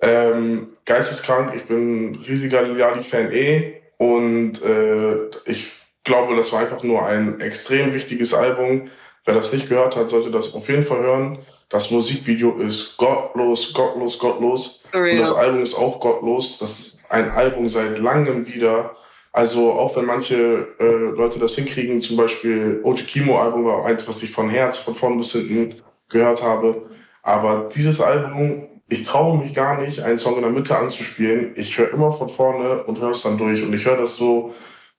S6: Ähm, geisteskrank, ich bin riesiger Lil Yachty-Fan eh und äh, ich glaube, das war einfach nur ein extrem wichtiges Album. Wer das nicht gehört hat, sollte das auf jeden Fall hören. Das Musikvideo ist gottlos, gottlos, gottlos. Und das. Album ist auch gottlos. Das ist ein Album seit langem wieder. Also auch wenn manche äh, Leute das hinkriegen, zum Beispiel OG Kimo Album war eins, was ich von Herz, von vorn bis hinten gehört habe. Aber dieses Album, ich traue mich gar nicht, einen Song in der Mitte anzuspielen. Ich höre immer von vorne und höre es dann durch. Und ich höre das so,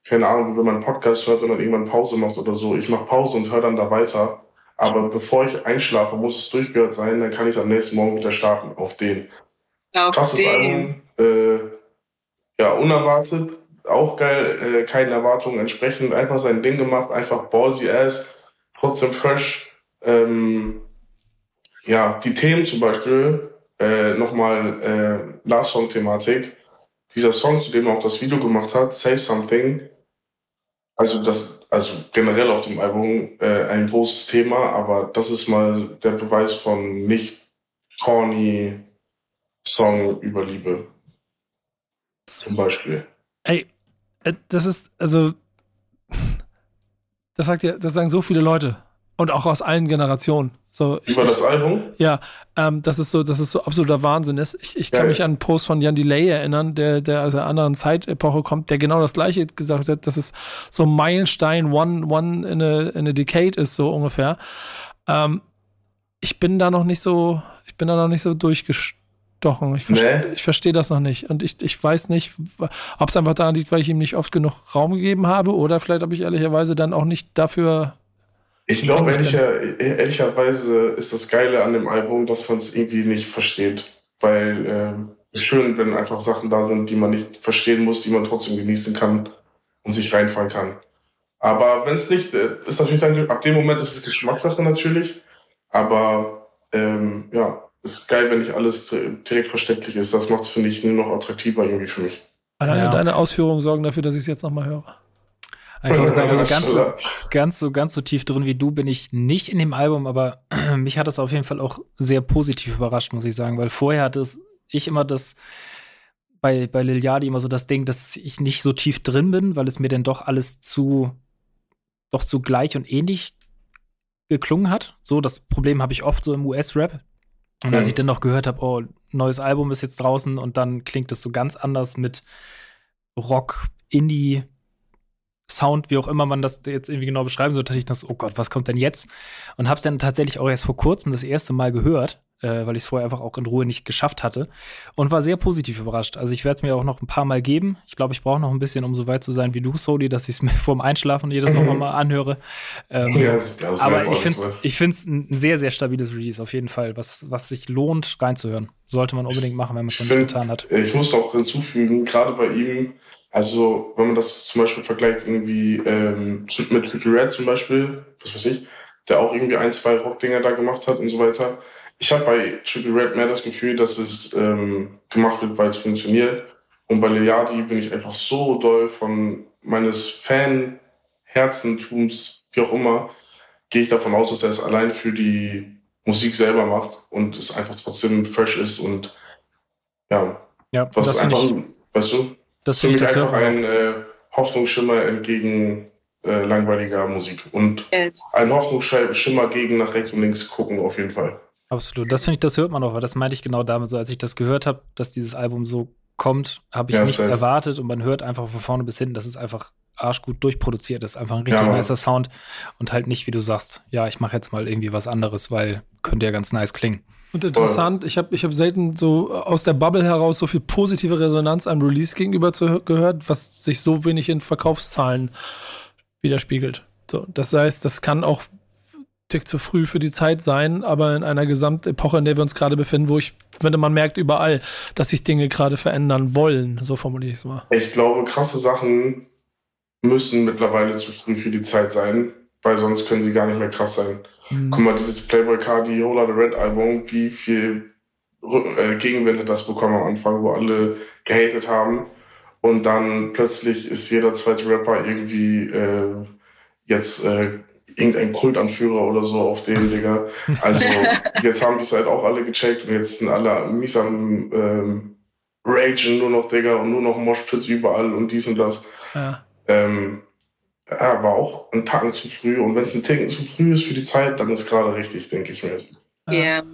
S6: keine Ahnung, wie wenn man einen Podcast hört und dann irgendwann Pause macht oder so. Ich mache Pause und höre dann da weiter. Aber bevor ich einschlafe, muss es durchgehört sein, dann kann ich am nächsten Morgen wieder starten auf den.
S7: Auf
S6: Krasses
S7: den.
S6: Album. Äh, ja, unerwartet. Auch geil, äh, keinen Erwartungen entsprechend. Einfach sein Ding gemacht, einfach ballsy ass, trotzdem fresh. Ähm, ja, die Themen zum Beispiel, äh, nochmal äh, Love Song Thematik. Dieser Song, zu dem er auch das Video gemacht hat, Say Something. Also das, also generell auf dem Album äh, ein großes Thema, aber das ist mal der Beweis von nicht corny Song über Liebe. Zum Beispiel.
S1: Ey, äh, das ist, also, das sagt ja, das sagen so viele Leute. Und auch aus allen Generationen. So, ich,
S6: Über das Album?
S1: ja, ähm, das ist so, das ist so absoluter Wahnsinn ist. Ich, ich kann
S6: Geil.
S1: mich an einen Post von Jan Delay erinnern, der, der aus einer anderen Zeitepoche kommt, der genau das gleiche gesagt hat, dass es so Meilenstein one, one in a, in a decade ist, so ungefähr. Ähm, ich bin da noch nicht so, ich bin da noch nicht so durchgestochen. Ich, verste
S6: Nee.
S1: ich verstehe das noch nicht. Und ich, ich weiß nicht, ob es einfach daran liegt, weil ich ihm nicht oft genug Raum gegeben habe oder vielleicht habe ich ehrlicherweise dann auch nicht dafür.
S6: Ich glaube, ehrlicher, ehrlicherweise ist das Geile an dem Album, dass man es irgendwie nicht versteht. Weil ähm, es ist schön, wenn einfach Sachen da sind, die man nicht verstehen muss, die man trotzdem genießen kann und sich reinfallen kann. Aber wenn es nicht, äh, ist natürlich dann, ab dem Moment ist es Geschmackssache natürlich. Aber ähm, ja, ist geil, wenn nicht alles di- direkt verständlich ist. Das macht es, finde ich, nur noch attraktiver irgendwie für mich.
S1: Alleine
S5: Ja.
S1: deine Ausführungen sorgen dafür, dass ich es jetzt nochmal höre.
S5: Ich würde sagen, also ganz so, ganz so, ganz so tief drin wie du bin ich nicht in dem Album, aber mich hat das auf jeden Fall auch sehr positiv überrascht, muss ich sagen, weil vorher hatte es- ich immer das bei, bei Lil Yachty immer so das Ding, dass ich nicht so tief drin bin, weil es mir dann doch alles zu, doch zu gleich und ähnlich geklungen hat. So, das Problem habe ich oft so im US-Rap. Und als
S6: Mhm.
S5: ich dann noch gehört habe, oh, neues Album ist jetzt draußen und dann klingt es so ganz anders mit Rock, Indie, Sound, wie auch immer man das jetzt irgendwie genau beschreiben sollte, hatte ich das, oh Gott, was kommt denn jetzt? Und habe es dann tatsächlich auch erst vor kurzem das erste Mal gehört, äh, weil ich es vorher einfach auch in Ruhe nicht geschafft hatte und war sehr positiv überrascht. Also ich werde es mir auch noch ein paar Mal geben. Ich glaube, ich brauche noch ein bisschen, um so weit zu sein wie du, Soli, dass ich es mir vorm Einschlafen jedes Mal mal anhöre. Ähm,
S6: Ja,
S5: aber ich finde es ich find's ein sehr, sehr stabiles Release auf jeden Fall, was, was sich lohnt, reinzuhören. Sollte man unbedingt machen, wenn man es
S6: find-
S5: getan hat.
S6: Ich muss noch hinzufügen, gerade bei ihm, also wenn man das zum Beispiel vergleicht irgendwie ähm, mit Tricky Red zum Beispiel, was weiß ich, der auch irgendwie ein, zwei Rockdinger da gemacht hat und so weiter. Ich habe bei Tricky Red mehr das Gefühl, dass es ähm, gemacht wird, weil es funktioniert. Und bei Leadi bin ich einfach so doll von meines Fan-Herzentums, wie auch immer, gehe ich davon aus, dass er es allein für die Musik selber macht und es einfach trotzdem fresh ist und ja,
S5: Ja,
S6: was einfach,
S5: ich,
S6: weißt du,
S5: das
S6: ist einfach ein äh, Hoffnungsschimmer entgegen äh, langweiliger Musik und
S7: Yes.
S6: ein Hoffnungsschimmer gegen nach rechts und links gucken auf jeden Fall.
S5: Absolut. Das finde ich, das hört man auch, weil das meinte ich genau damit so, als ich das gehört habe, dass dieses Album so kommt, habe ich
S6: Ja,
S5: nichts erwartet und man hört einfach von vorne bis hinten, dass es einfach arschgut durchproduziert ist. Einfach ein richtig
S6: Ja,
S5: nicer Sound und halt nicht, wie du sagst, ja, ich mache jetzt mal irgendwie was anderes, weil könnte ja ganz nice klingen.
S1: Und interessant, ich habe ich hab selten so aus der Bubble heraus so viel positive Resonanz einem Release gegenüber zu, gehört, was sich so wenig in Verkaufszahlen widerspiegelt. So, das heißt, das kann auch Tick zu früh für die Zeit sein, aber in einer Gesamtepoche, in der wir uns gerade befinden, wo ich finde, man merkt überall, dass sich Dinge gerade verändern wollen, so formuliere ich es mal.
S6: Ich glaube, krasse Sachen müssen mittlerweile zu früh für die Zeit sein, weil sonst können sie gar nicht mehr krass sein. Mhm. Guck mal, dieses Playboy Cardi Hola the Red Album, wie viel äh, Gegenwind hat das bekommen am Anfang, wo alle gehatet haben. Und dann plötzlich ist jeder zweite Rapper irgendwie äh, jetzt äh, irgendein Kultanführer oder so auf den, Digga. Also jetzt haben die es halt auch alle gecheckt und jetzt sind alle mies am ähm, Ragen nur noch, Digga, und nur noch Moshpits überall und dies und das. Ja. Ähm, ja, war auch ein Tacken zu früh. Und wenn es ein Ticken zu früh ist für die Zeit, dann ist gerade richtig, denke ich mir.
S7: Ja. Yeah.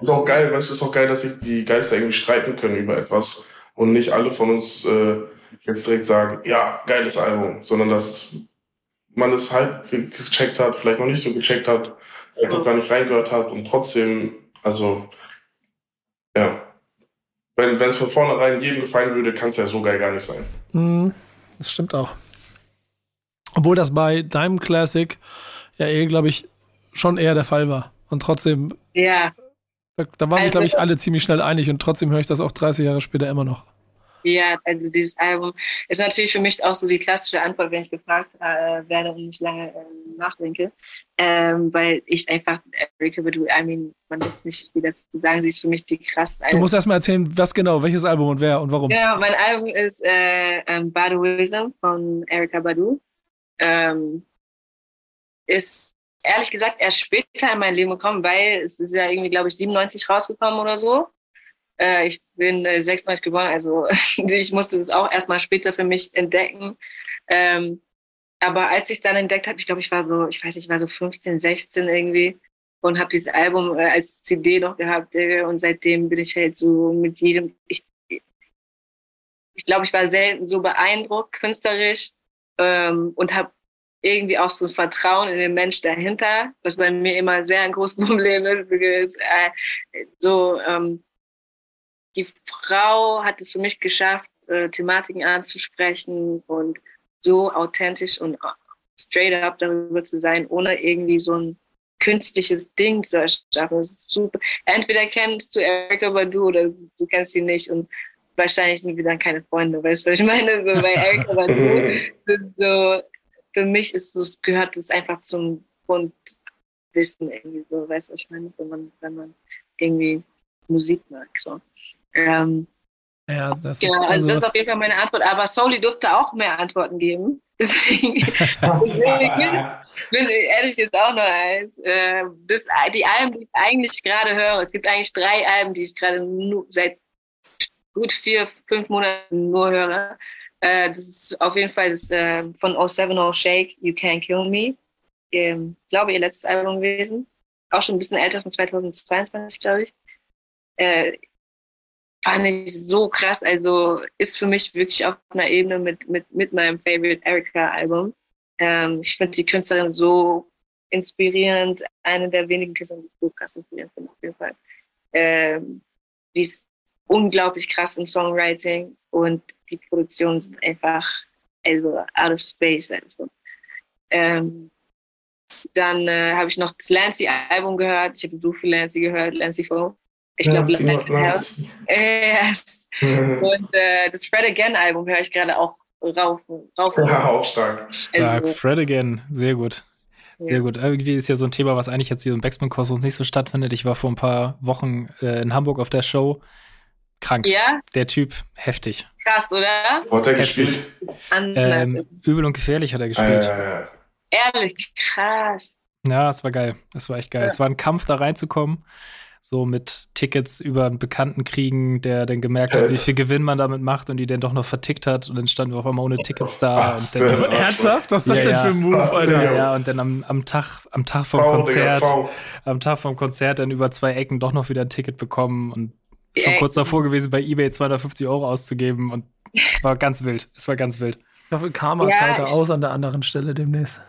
S6: Ist auch geil, weißt du, ist auch geil, dass sich die Geister irgendwie streiten können über etwas und nicht alle von uns äh, jetzt direkt sagen, ja, geiles Album, sondern dass man es halt gecheckt hat, vielleicht noch nicht so gecheckt hat, vielleicht noch gar nicht reingehört hat und trotzdem, also, ja. Wenn, wenn es von vornherein jedem gefallen würde, kann es ja so geil gar nicht sein.
S1: Mm, das stimmt auch. Obwohl das bei Diamond Classic ja eh, glaube ich, schon eher der Fall war. Und trotzdem.
S7: Ja.
S1: Da, da waren also, glaube ich, alle ziemlich schnell einig und trotzdem höre ich das auch 30 Jahre später immer noch.
S7: Ja, also dieses Album ist natürlich für mich auch so die klassische Antwort, wenn ich gefragt äh, werde und nicht lange äh, nachdenke. Ähm, weil ich einfach, Erika Badu, I mean, man muss nicht wieder zu sagen, sie ist für mich die krasse.
S1: Du musst erstmal erzählen, was genau, welches Album und wer und warum.
S7: Ja, mein Album ist äh, ähm, Baduism von Erika Badu. Ähm, ist ehrlich gesagt erst später in mein Leben gekommen, weil es ist ja irgendwie, glaube ich, 97 rausgekommen oder so. Äh, ich bin äh, 96 geboren, also ich musste es auch erstmal später für mich entdecken. Ähm, aber als ich es dann entdeckt habe, ich glaube, ich war so, ich weiß nicht, ich war so 15, 16 irgendwie und habe dieses Album äh, als CD noch gehabt äh, und seitdem bin ich halt so mit jedem, ich, ich glaube, ich war selten so beeindruckt künstlerisch ähm, und habe irgendwie auch so ein Vertrauen in den Mensch dahinter, was bei mir immer sehr ein großes Problem ist. Äh, so, ähm, die Frau hat es für mich geschafft, äh, Thematiken anzusprechen und so authentisch und straight up darüber zu sein, ohne irgendwie so ein künstliches Ding zu erschaffen. Das ist super. Entweder kennst du Erika Badu oder du kennst sie nicht und wahrscheinlich sind wir dann keine Freunde, weißt du, was ich meine? So bei Erika Badu so, für mich ist es, gehört es einfach zum Grundwissen irgendwie so, weißt du, was ich meine? Wenn man, wenn man irgendwie Musik mag, so. Ähm,
S1: ja, das
S7: genau,
S1: ist
S7: also, also das ist auf jeden Fall meine Antwort. Aber Soli durfte auch mehr Antworten geben. Deswegen, bin ich ehrlich jetzt auch noch eins. Äh, das, die Alben, die ich eigentlich gerade höre, es gibt eigentlich drei Alben, die ich gerade seit gut vier, fünf Monaten nur höre. Äh, das ist auf jeden Fall das, äh, von 070 Shake, You Can't Kill Me. Ähm, glaube, ihr letztes Album gewesen. Auch schon ein bisschen älter, von 2022, glaube ich. Äh, fand ich so krass. Also ist für mich wirklich auf einer Ebene mit, mit, mit meinem Favorite Erika-Album. Ähm, ich finde die Künstlerin so inspirierend, eine der wenigen Künstlerinnen, die ich so krass inspirierend finde, auf jeden Fall. Ähm, die ist unglaublich krass im Songwriting und die Produktionen sind einfach also out of space. Also. Ähm, dann äh, habe ich noch das Lancy-Album gehört. Ich habe so viel Lancy gehört, Lancy Foe. Ich glaube, Lancy. Yes. Und äh, das Fred Again-Album höre ich gerade auch rauf. rauf
S6: ja, auch stark.
S5: Stark. Also, Fred Again, sehr gut. Sehr gut. Irgendwie ist ja so ein Thema, was eigentlich jetzt hier im Backspin-Kosmos nicht so stattfindet. Ich war vor ein paar Wochen äh, in Hamburg auf der Show krank.
S7: Ja?
S5: Der Typ, heftig.
S7: Krass, oder?
S6: Wo hat er gespielt?
S5: Ähm, übel und gefährlich hat er gespielt.
S6: Äh,
S7: Ehrlich, krass.
S5: Ja, es war geil. Es war echt geil. Ja. Es war ein Kampf, da reinzukommen. So mit Tickets über einen Bekannten kriegen, der dann gemerkt hat, wie viel Gewinn man damit macht und die dann doch noch vertickt hat. Und dann standen wir auf einmal ohne Tickets da. Was und dann,
S1: Ernsthaft? Was ist das ja, denn für ein Move, Alter?
S5: Ja, ja, und dann am, am Tag, am Tag vom Konzert, am Tag vom Konzert dann über zwei Ecken doch noch wieder ein Ticket bekommen und schon kurz davor gewesen, bei eBay 250 Euro auszugeben und war ganz wild. Es war ganz wild.
S1: Ich hoffe, Karma ja, zahlt er aus an der anderen Stelle demnächst.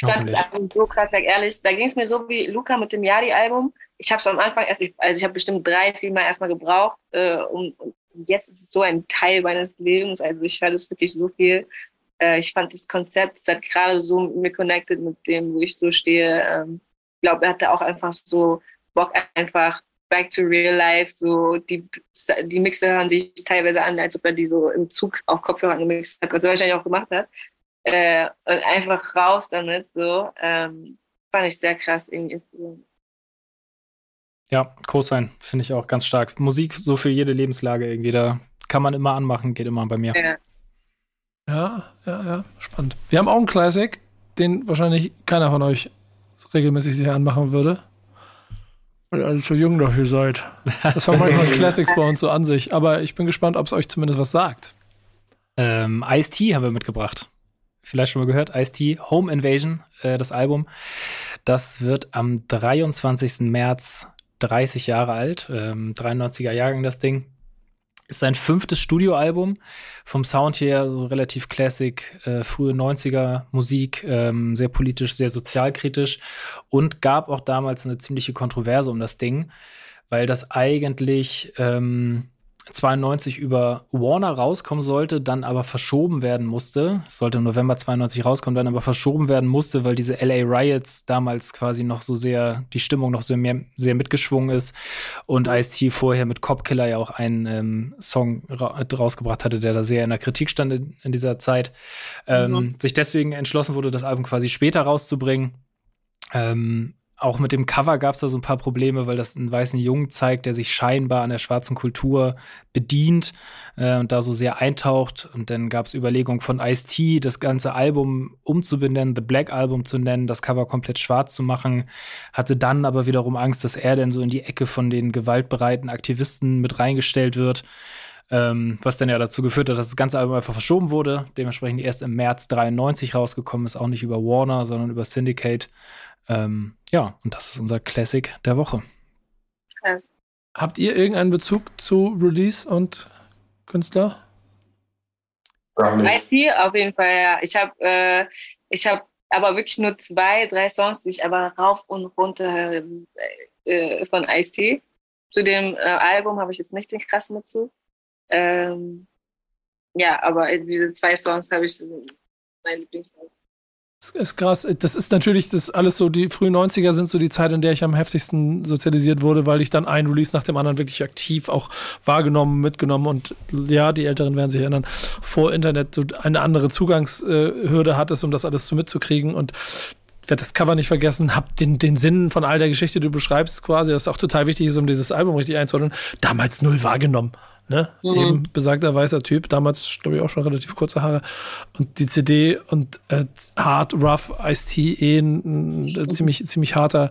S7: Das ist so krass, sag ehrlich. Da ging es mir so wie Luca mit dem Yadi-Album. Ich habe es am Anfang erst, also ich habe bestimmt drei, vier Mal erstmal gebraucht. Äh, und, und, jetzt ist es so ein Teil meines Lebens. Also ich höre das wirklich so viel. Äh, ich fand das Konzept, es hat gerade so mit mir connected mit dem, wo ich so stehe. Ähm, ich glaube, er hatte auch einfach so Bock, einfach back to real life. So die, die Mixer hören sich teilweise an, als ob er die so im Zug auf Kopfhörern gemixt hat, was er wahrscheinlich auch gemacht hat. Äh, und einfach raus damit, so. Ähm, fand ich sehr krass irgendwie.
S5: Ja, Co-Sign finde ich auch ganz stark. Musik so für jede Lebenslage irgendwie, da kann man immer anmachen, geht immer bei mir.
S7: Ja.
S1: Ja, ja, ja, spannend. Wir haben auch einen Classic, den wahrscheinlich keiner von euch regelmäßig sich anmachen würde. Weil ihr alle zu jung dafür seid. Das haben manchmal Classics bei uns so an sich. Aber ich bin gespannt, ob es euch zumindest was sagt.
S5: Ähm, Ice-T haben wir mitgebracht. Vielleicht schon mal gehört. Ice-T, Home Invasion, äh, das Album. Das wird am 23. März 30 Jahre alt. Ähm, 93er Jahrgang das Ding. Ist sein fünftes Studioalbum. Vom Sound her so relativ classic, äh, frühe 90er Musik, ähm, sehr politisch, sehr sozialkritisch und gab auch damals eine ziemliche Kontroverse um das Ding, weil das eigentlich ähm, 92 über Warner rauskommen sollte, dann aber verschoben werden musste. Es sollte im November 92 rauskommen, dann aber verschoben werden musste, weil diese LA Riots damals quasi noch so sehr, die Stimmung noch so mehr, sehr mitgeschwungen ist und Ice-T vorher mit Cop Killer ja auch einen ähm, Song ra rausgebracht hatte, der da sehr in der Kritik stand in, in dieser Zeit. Ähm, mhm. Sich deswegen entschlossen wurde, das Album quasi später rauszubringen. Ähm, auch mit dem Cover gab es da so ein paar Probleme, weil das einen weißen Jungen zeigt, der sich scheinbar an der schwarzen Kultur bedient äh, und da so sehr eintaucht. Und dann gab es Überlegungen von Ice-T, das ganze Album umzubenennen, The Black Album zu nennen, das Cover komplett schwarz zu machen. Hatte dann aber wiederum Angst, dass er dann so in die Ecke von den gewaltbereiten Aktivisten mit reingestellt wird. Ähm, was dann ja dazu geführt hat, dass das ganze Album einfach verschoben wurde. Dementsprechend erst im März 93 rausgekommen ist, auch nicht über Warner, sondern über Syndicate. Ähm, ja, und das ist unser Classic der Woche.
S1: Krass. Habt ihr irgendeinen Bezug zu Release und Künstler?
S7: IC auf jeden Fall, ja. Ich habe äh, ich hab aber wirklich nur zwei, drei Songs, die ich aber rauf und runter höre äh, von Ice-T. Zu dem äh, Album habe ich jetzt nicht den krassen Bezug. Ähm, ja, aber diese zwei Songs habe ich mein Lieblingssong.
S1: Das ist krass. Das ist natürlich, das alles so, die frühen 90er sind so die Zeit, in der ich am heftigsten sozialisiert wurde, weil ich dann ein Release nach dem anderen wirklich aktiv auch wahrgenommen, mitgenommen und ja, die Älteren werden sich erinnern, vor Internet so eine andere Zugangshürde hattest, um das alles so mitzukriegen und werde das Cover nicht vergessen, hab den, den Sinn von all der Geschichte, die du beschreibst, quasi, das auch total wichtig ist, um dieses Album richtig einzuordnen, damals null wahrgenommen. Ne? Mhm. Eben besagter weißer Typ, damals glaube ich auch schon relativ kurze Haare. Und die CD und äh, Hard, Rough, Ice-T, eh ein, ein, ziemlich, ziemlich harter,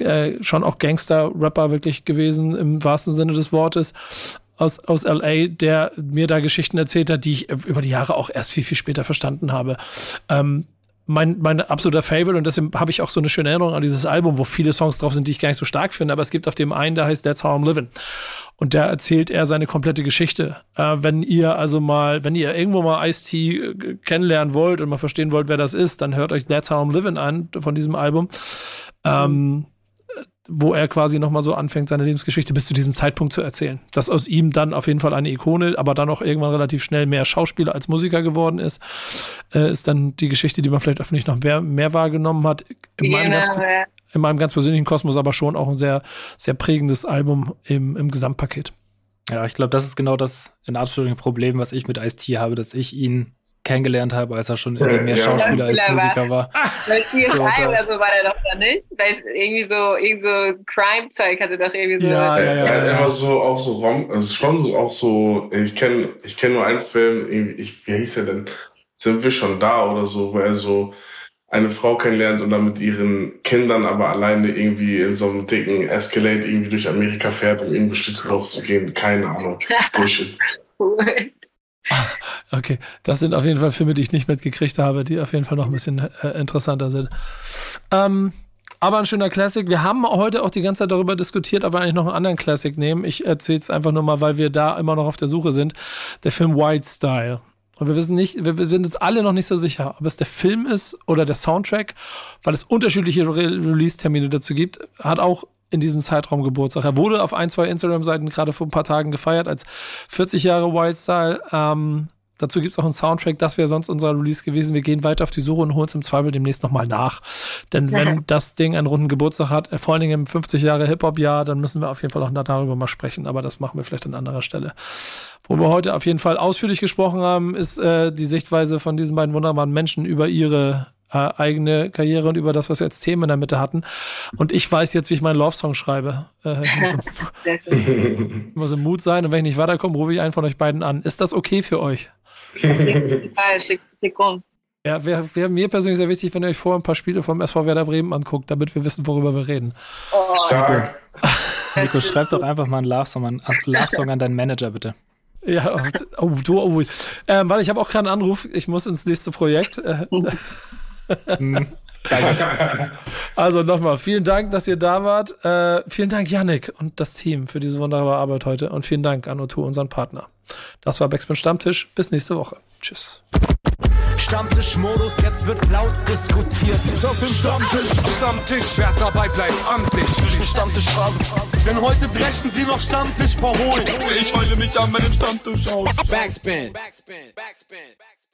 S1: äh, schon auch Gangster-Rapper wirklich gewesen, im wahrsten Sinne des Wortes. Aus, aus LA, der mir da Geschichten erzählt hat, die ich über die Jahre auch erst viel, viel später verstanden habe. Ähm, mein, mein absoluter Favorite und deswegen habe ich auch so eine schöne Erinnerung an dieses Album, wo viele Songs drauf sind, die ich gar nicht so stark finde, aber es gibt auf dem einen, der heißt That's How I'm Living. Und da erzählt er seine komplette Geschichte. Äh, wenn ihr also mal, wenn ihr irgendwo mal Ice-T äh, kennenlernen wollt und mal verstehen wollt, wer das ist, dann hört euch That's How I'm Living an von diesem Album. Ähm, wo er quasi nochmal so anfängt, seine Lebensgeschichte bis zu diesem Zeitpunkt zu erzählen. Dass aus ihm dann auf jeden Fall eine Ikone, aber dann auch irgendwann relativ schnell mehr Schauspieler als Musiker geworden ist, äh, ist dann die Geschichte, die man vielleicht öffentlich noch mehr, mehr wahrgenommen hat. In, meinem ganz, in meinem ganz persönlichen Kosmos aber schon auch ein sehr, sehr prägendes Album im, im Gesamtpaket.
S5: Ja, ich glaube, das ist genau das in Anführungszeichen Problem, was ich mit Ice-T habe, dass ich ihn kennengelernt habe, als er schon irgendwie mehr ja. Schauspieler als Musiker war.
S7: Bei CSI so, oder so war der doch da nicht. Weil es irgendwie so, irgendwie so Crime-Zeug hatte doch irgendwie so.
S6: Ja, ja, ja. ja, ja. Immer so, auch so Rom, also schon so, auch so, ich kenne ich kenn nur einen Film, ich, wie hieß er denn? Sind wir schon da oder so, wo er so eine Frau kennenlernt und dann mit ihren Kindern aber alleine irgendwie in so einem dicken Escalade irgendwie durch Amerika fährt, um irgendwo Stützen zu gehen. Keine Ahnung. Bullshit.
S1: Okay, das sind auf jeden Fall Filme, die ich nicht mitgekriegt habe, die auf jeden Fall noch ein bisschen äh, interessanter sind. Ähm, aber ein schöner Classic. Wir haben heute auch die ganze Zeit darüber diskutiert, ob wir eigentlich noch einen anderen Classic nehmen. Ich erzähle es einfach nur mal, weil wir da immer noch auf der Suche sind. Der Film White Style. Und wir wissen nicht, wir sind uns alle noch nicht so sicher, ob es der Film ist oder der Soundtrack, weil es unterschiedliche Re Release-Termine dazu gibt. Hat auch in diesem Zeitraum Geburtstag. Er wurde auf ein, zwei Instagram-Seiten gerade vor ein paar Tagen gefeiert als 40 Jahre Wildstyle. Ähm, Dazu gibt es auch einen Soundtrack. Das wäre sonst unser Release gewesen. Wir gehen weiter auf die Suche und holen es im Zweifel demnächst nochmal nach. Denn wenn das Ding einen runden Geburtstag hat, äh, vor allen Dingen im 50 Jahre Hip-Hop-Jahr, dann müssen wir auf jeden Fall auch darüber mal sprechen. Aber das machen wir vielleicht an anderer Stelle. Wo wir heute auf jeden Fall ausführlich gesprochen haben, ist äh, die Sichtweise von diesen beiden wunderbaren Menschen über ihre äh, eigene Karriere und über das, was wir als Themen in der Mitte hatten. Und ich weiß jetzt, wie ich meinen Love-Song schreibe. Äh, ich muss, im, muss im Mut sein und wenn ich nicht weiterkomme, rufe ich einen von euch beiden an. Ist das okay für euch? Ja, wäre wär mir persönlich sehr wichtig, wenn ihr euch vorher ein paar Spiele vom SV Werder Bremen anguckt, damit wir wissen, worüber wir reden.
S7: Oh,
S6: Stark.
S5: Nico, schreib doch einfach mal einen Love-Song an, Love an deinen Manager, bitte.
S1: Ja, oh, du, oh. Ähm, weil ich habe auch keinen Anruf, ich muss ins nächste Projekt. Also nochmal, vielen Dank, dass ihr da wart. Äh, vielen Dank, Yannick und das Team für diese wunderbare Arbeit heute. Und vielen Dank an O2, unseren Partner. Das war Backspin Stammtisch. Bis nächste Woche. Tschüss.
S2: Stammtischmodus, jetzt wird laut diskutiert.
S3: Auf dem Stammtisch, Stammtisch, wer dabei bleibt, amtlich. Stammtisch Phase. Denn heute brechen sie noch Stammtisch verholen.
S4: Ich heule mich an meinem Stammtisch aus.
S8: Backspin. Backspin. Backspin. Backspin.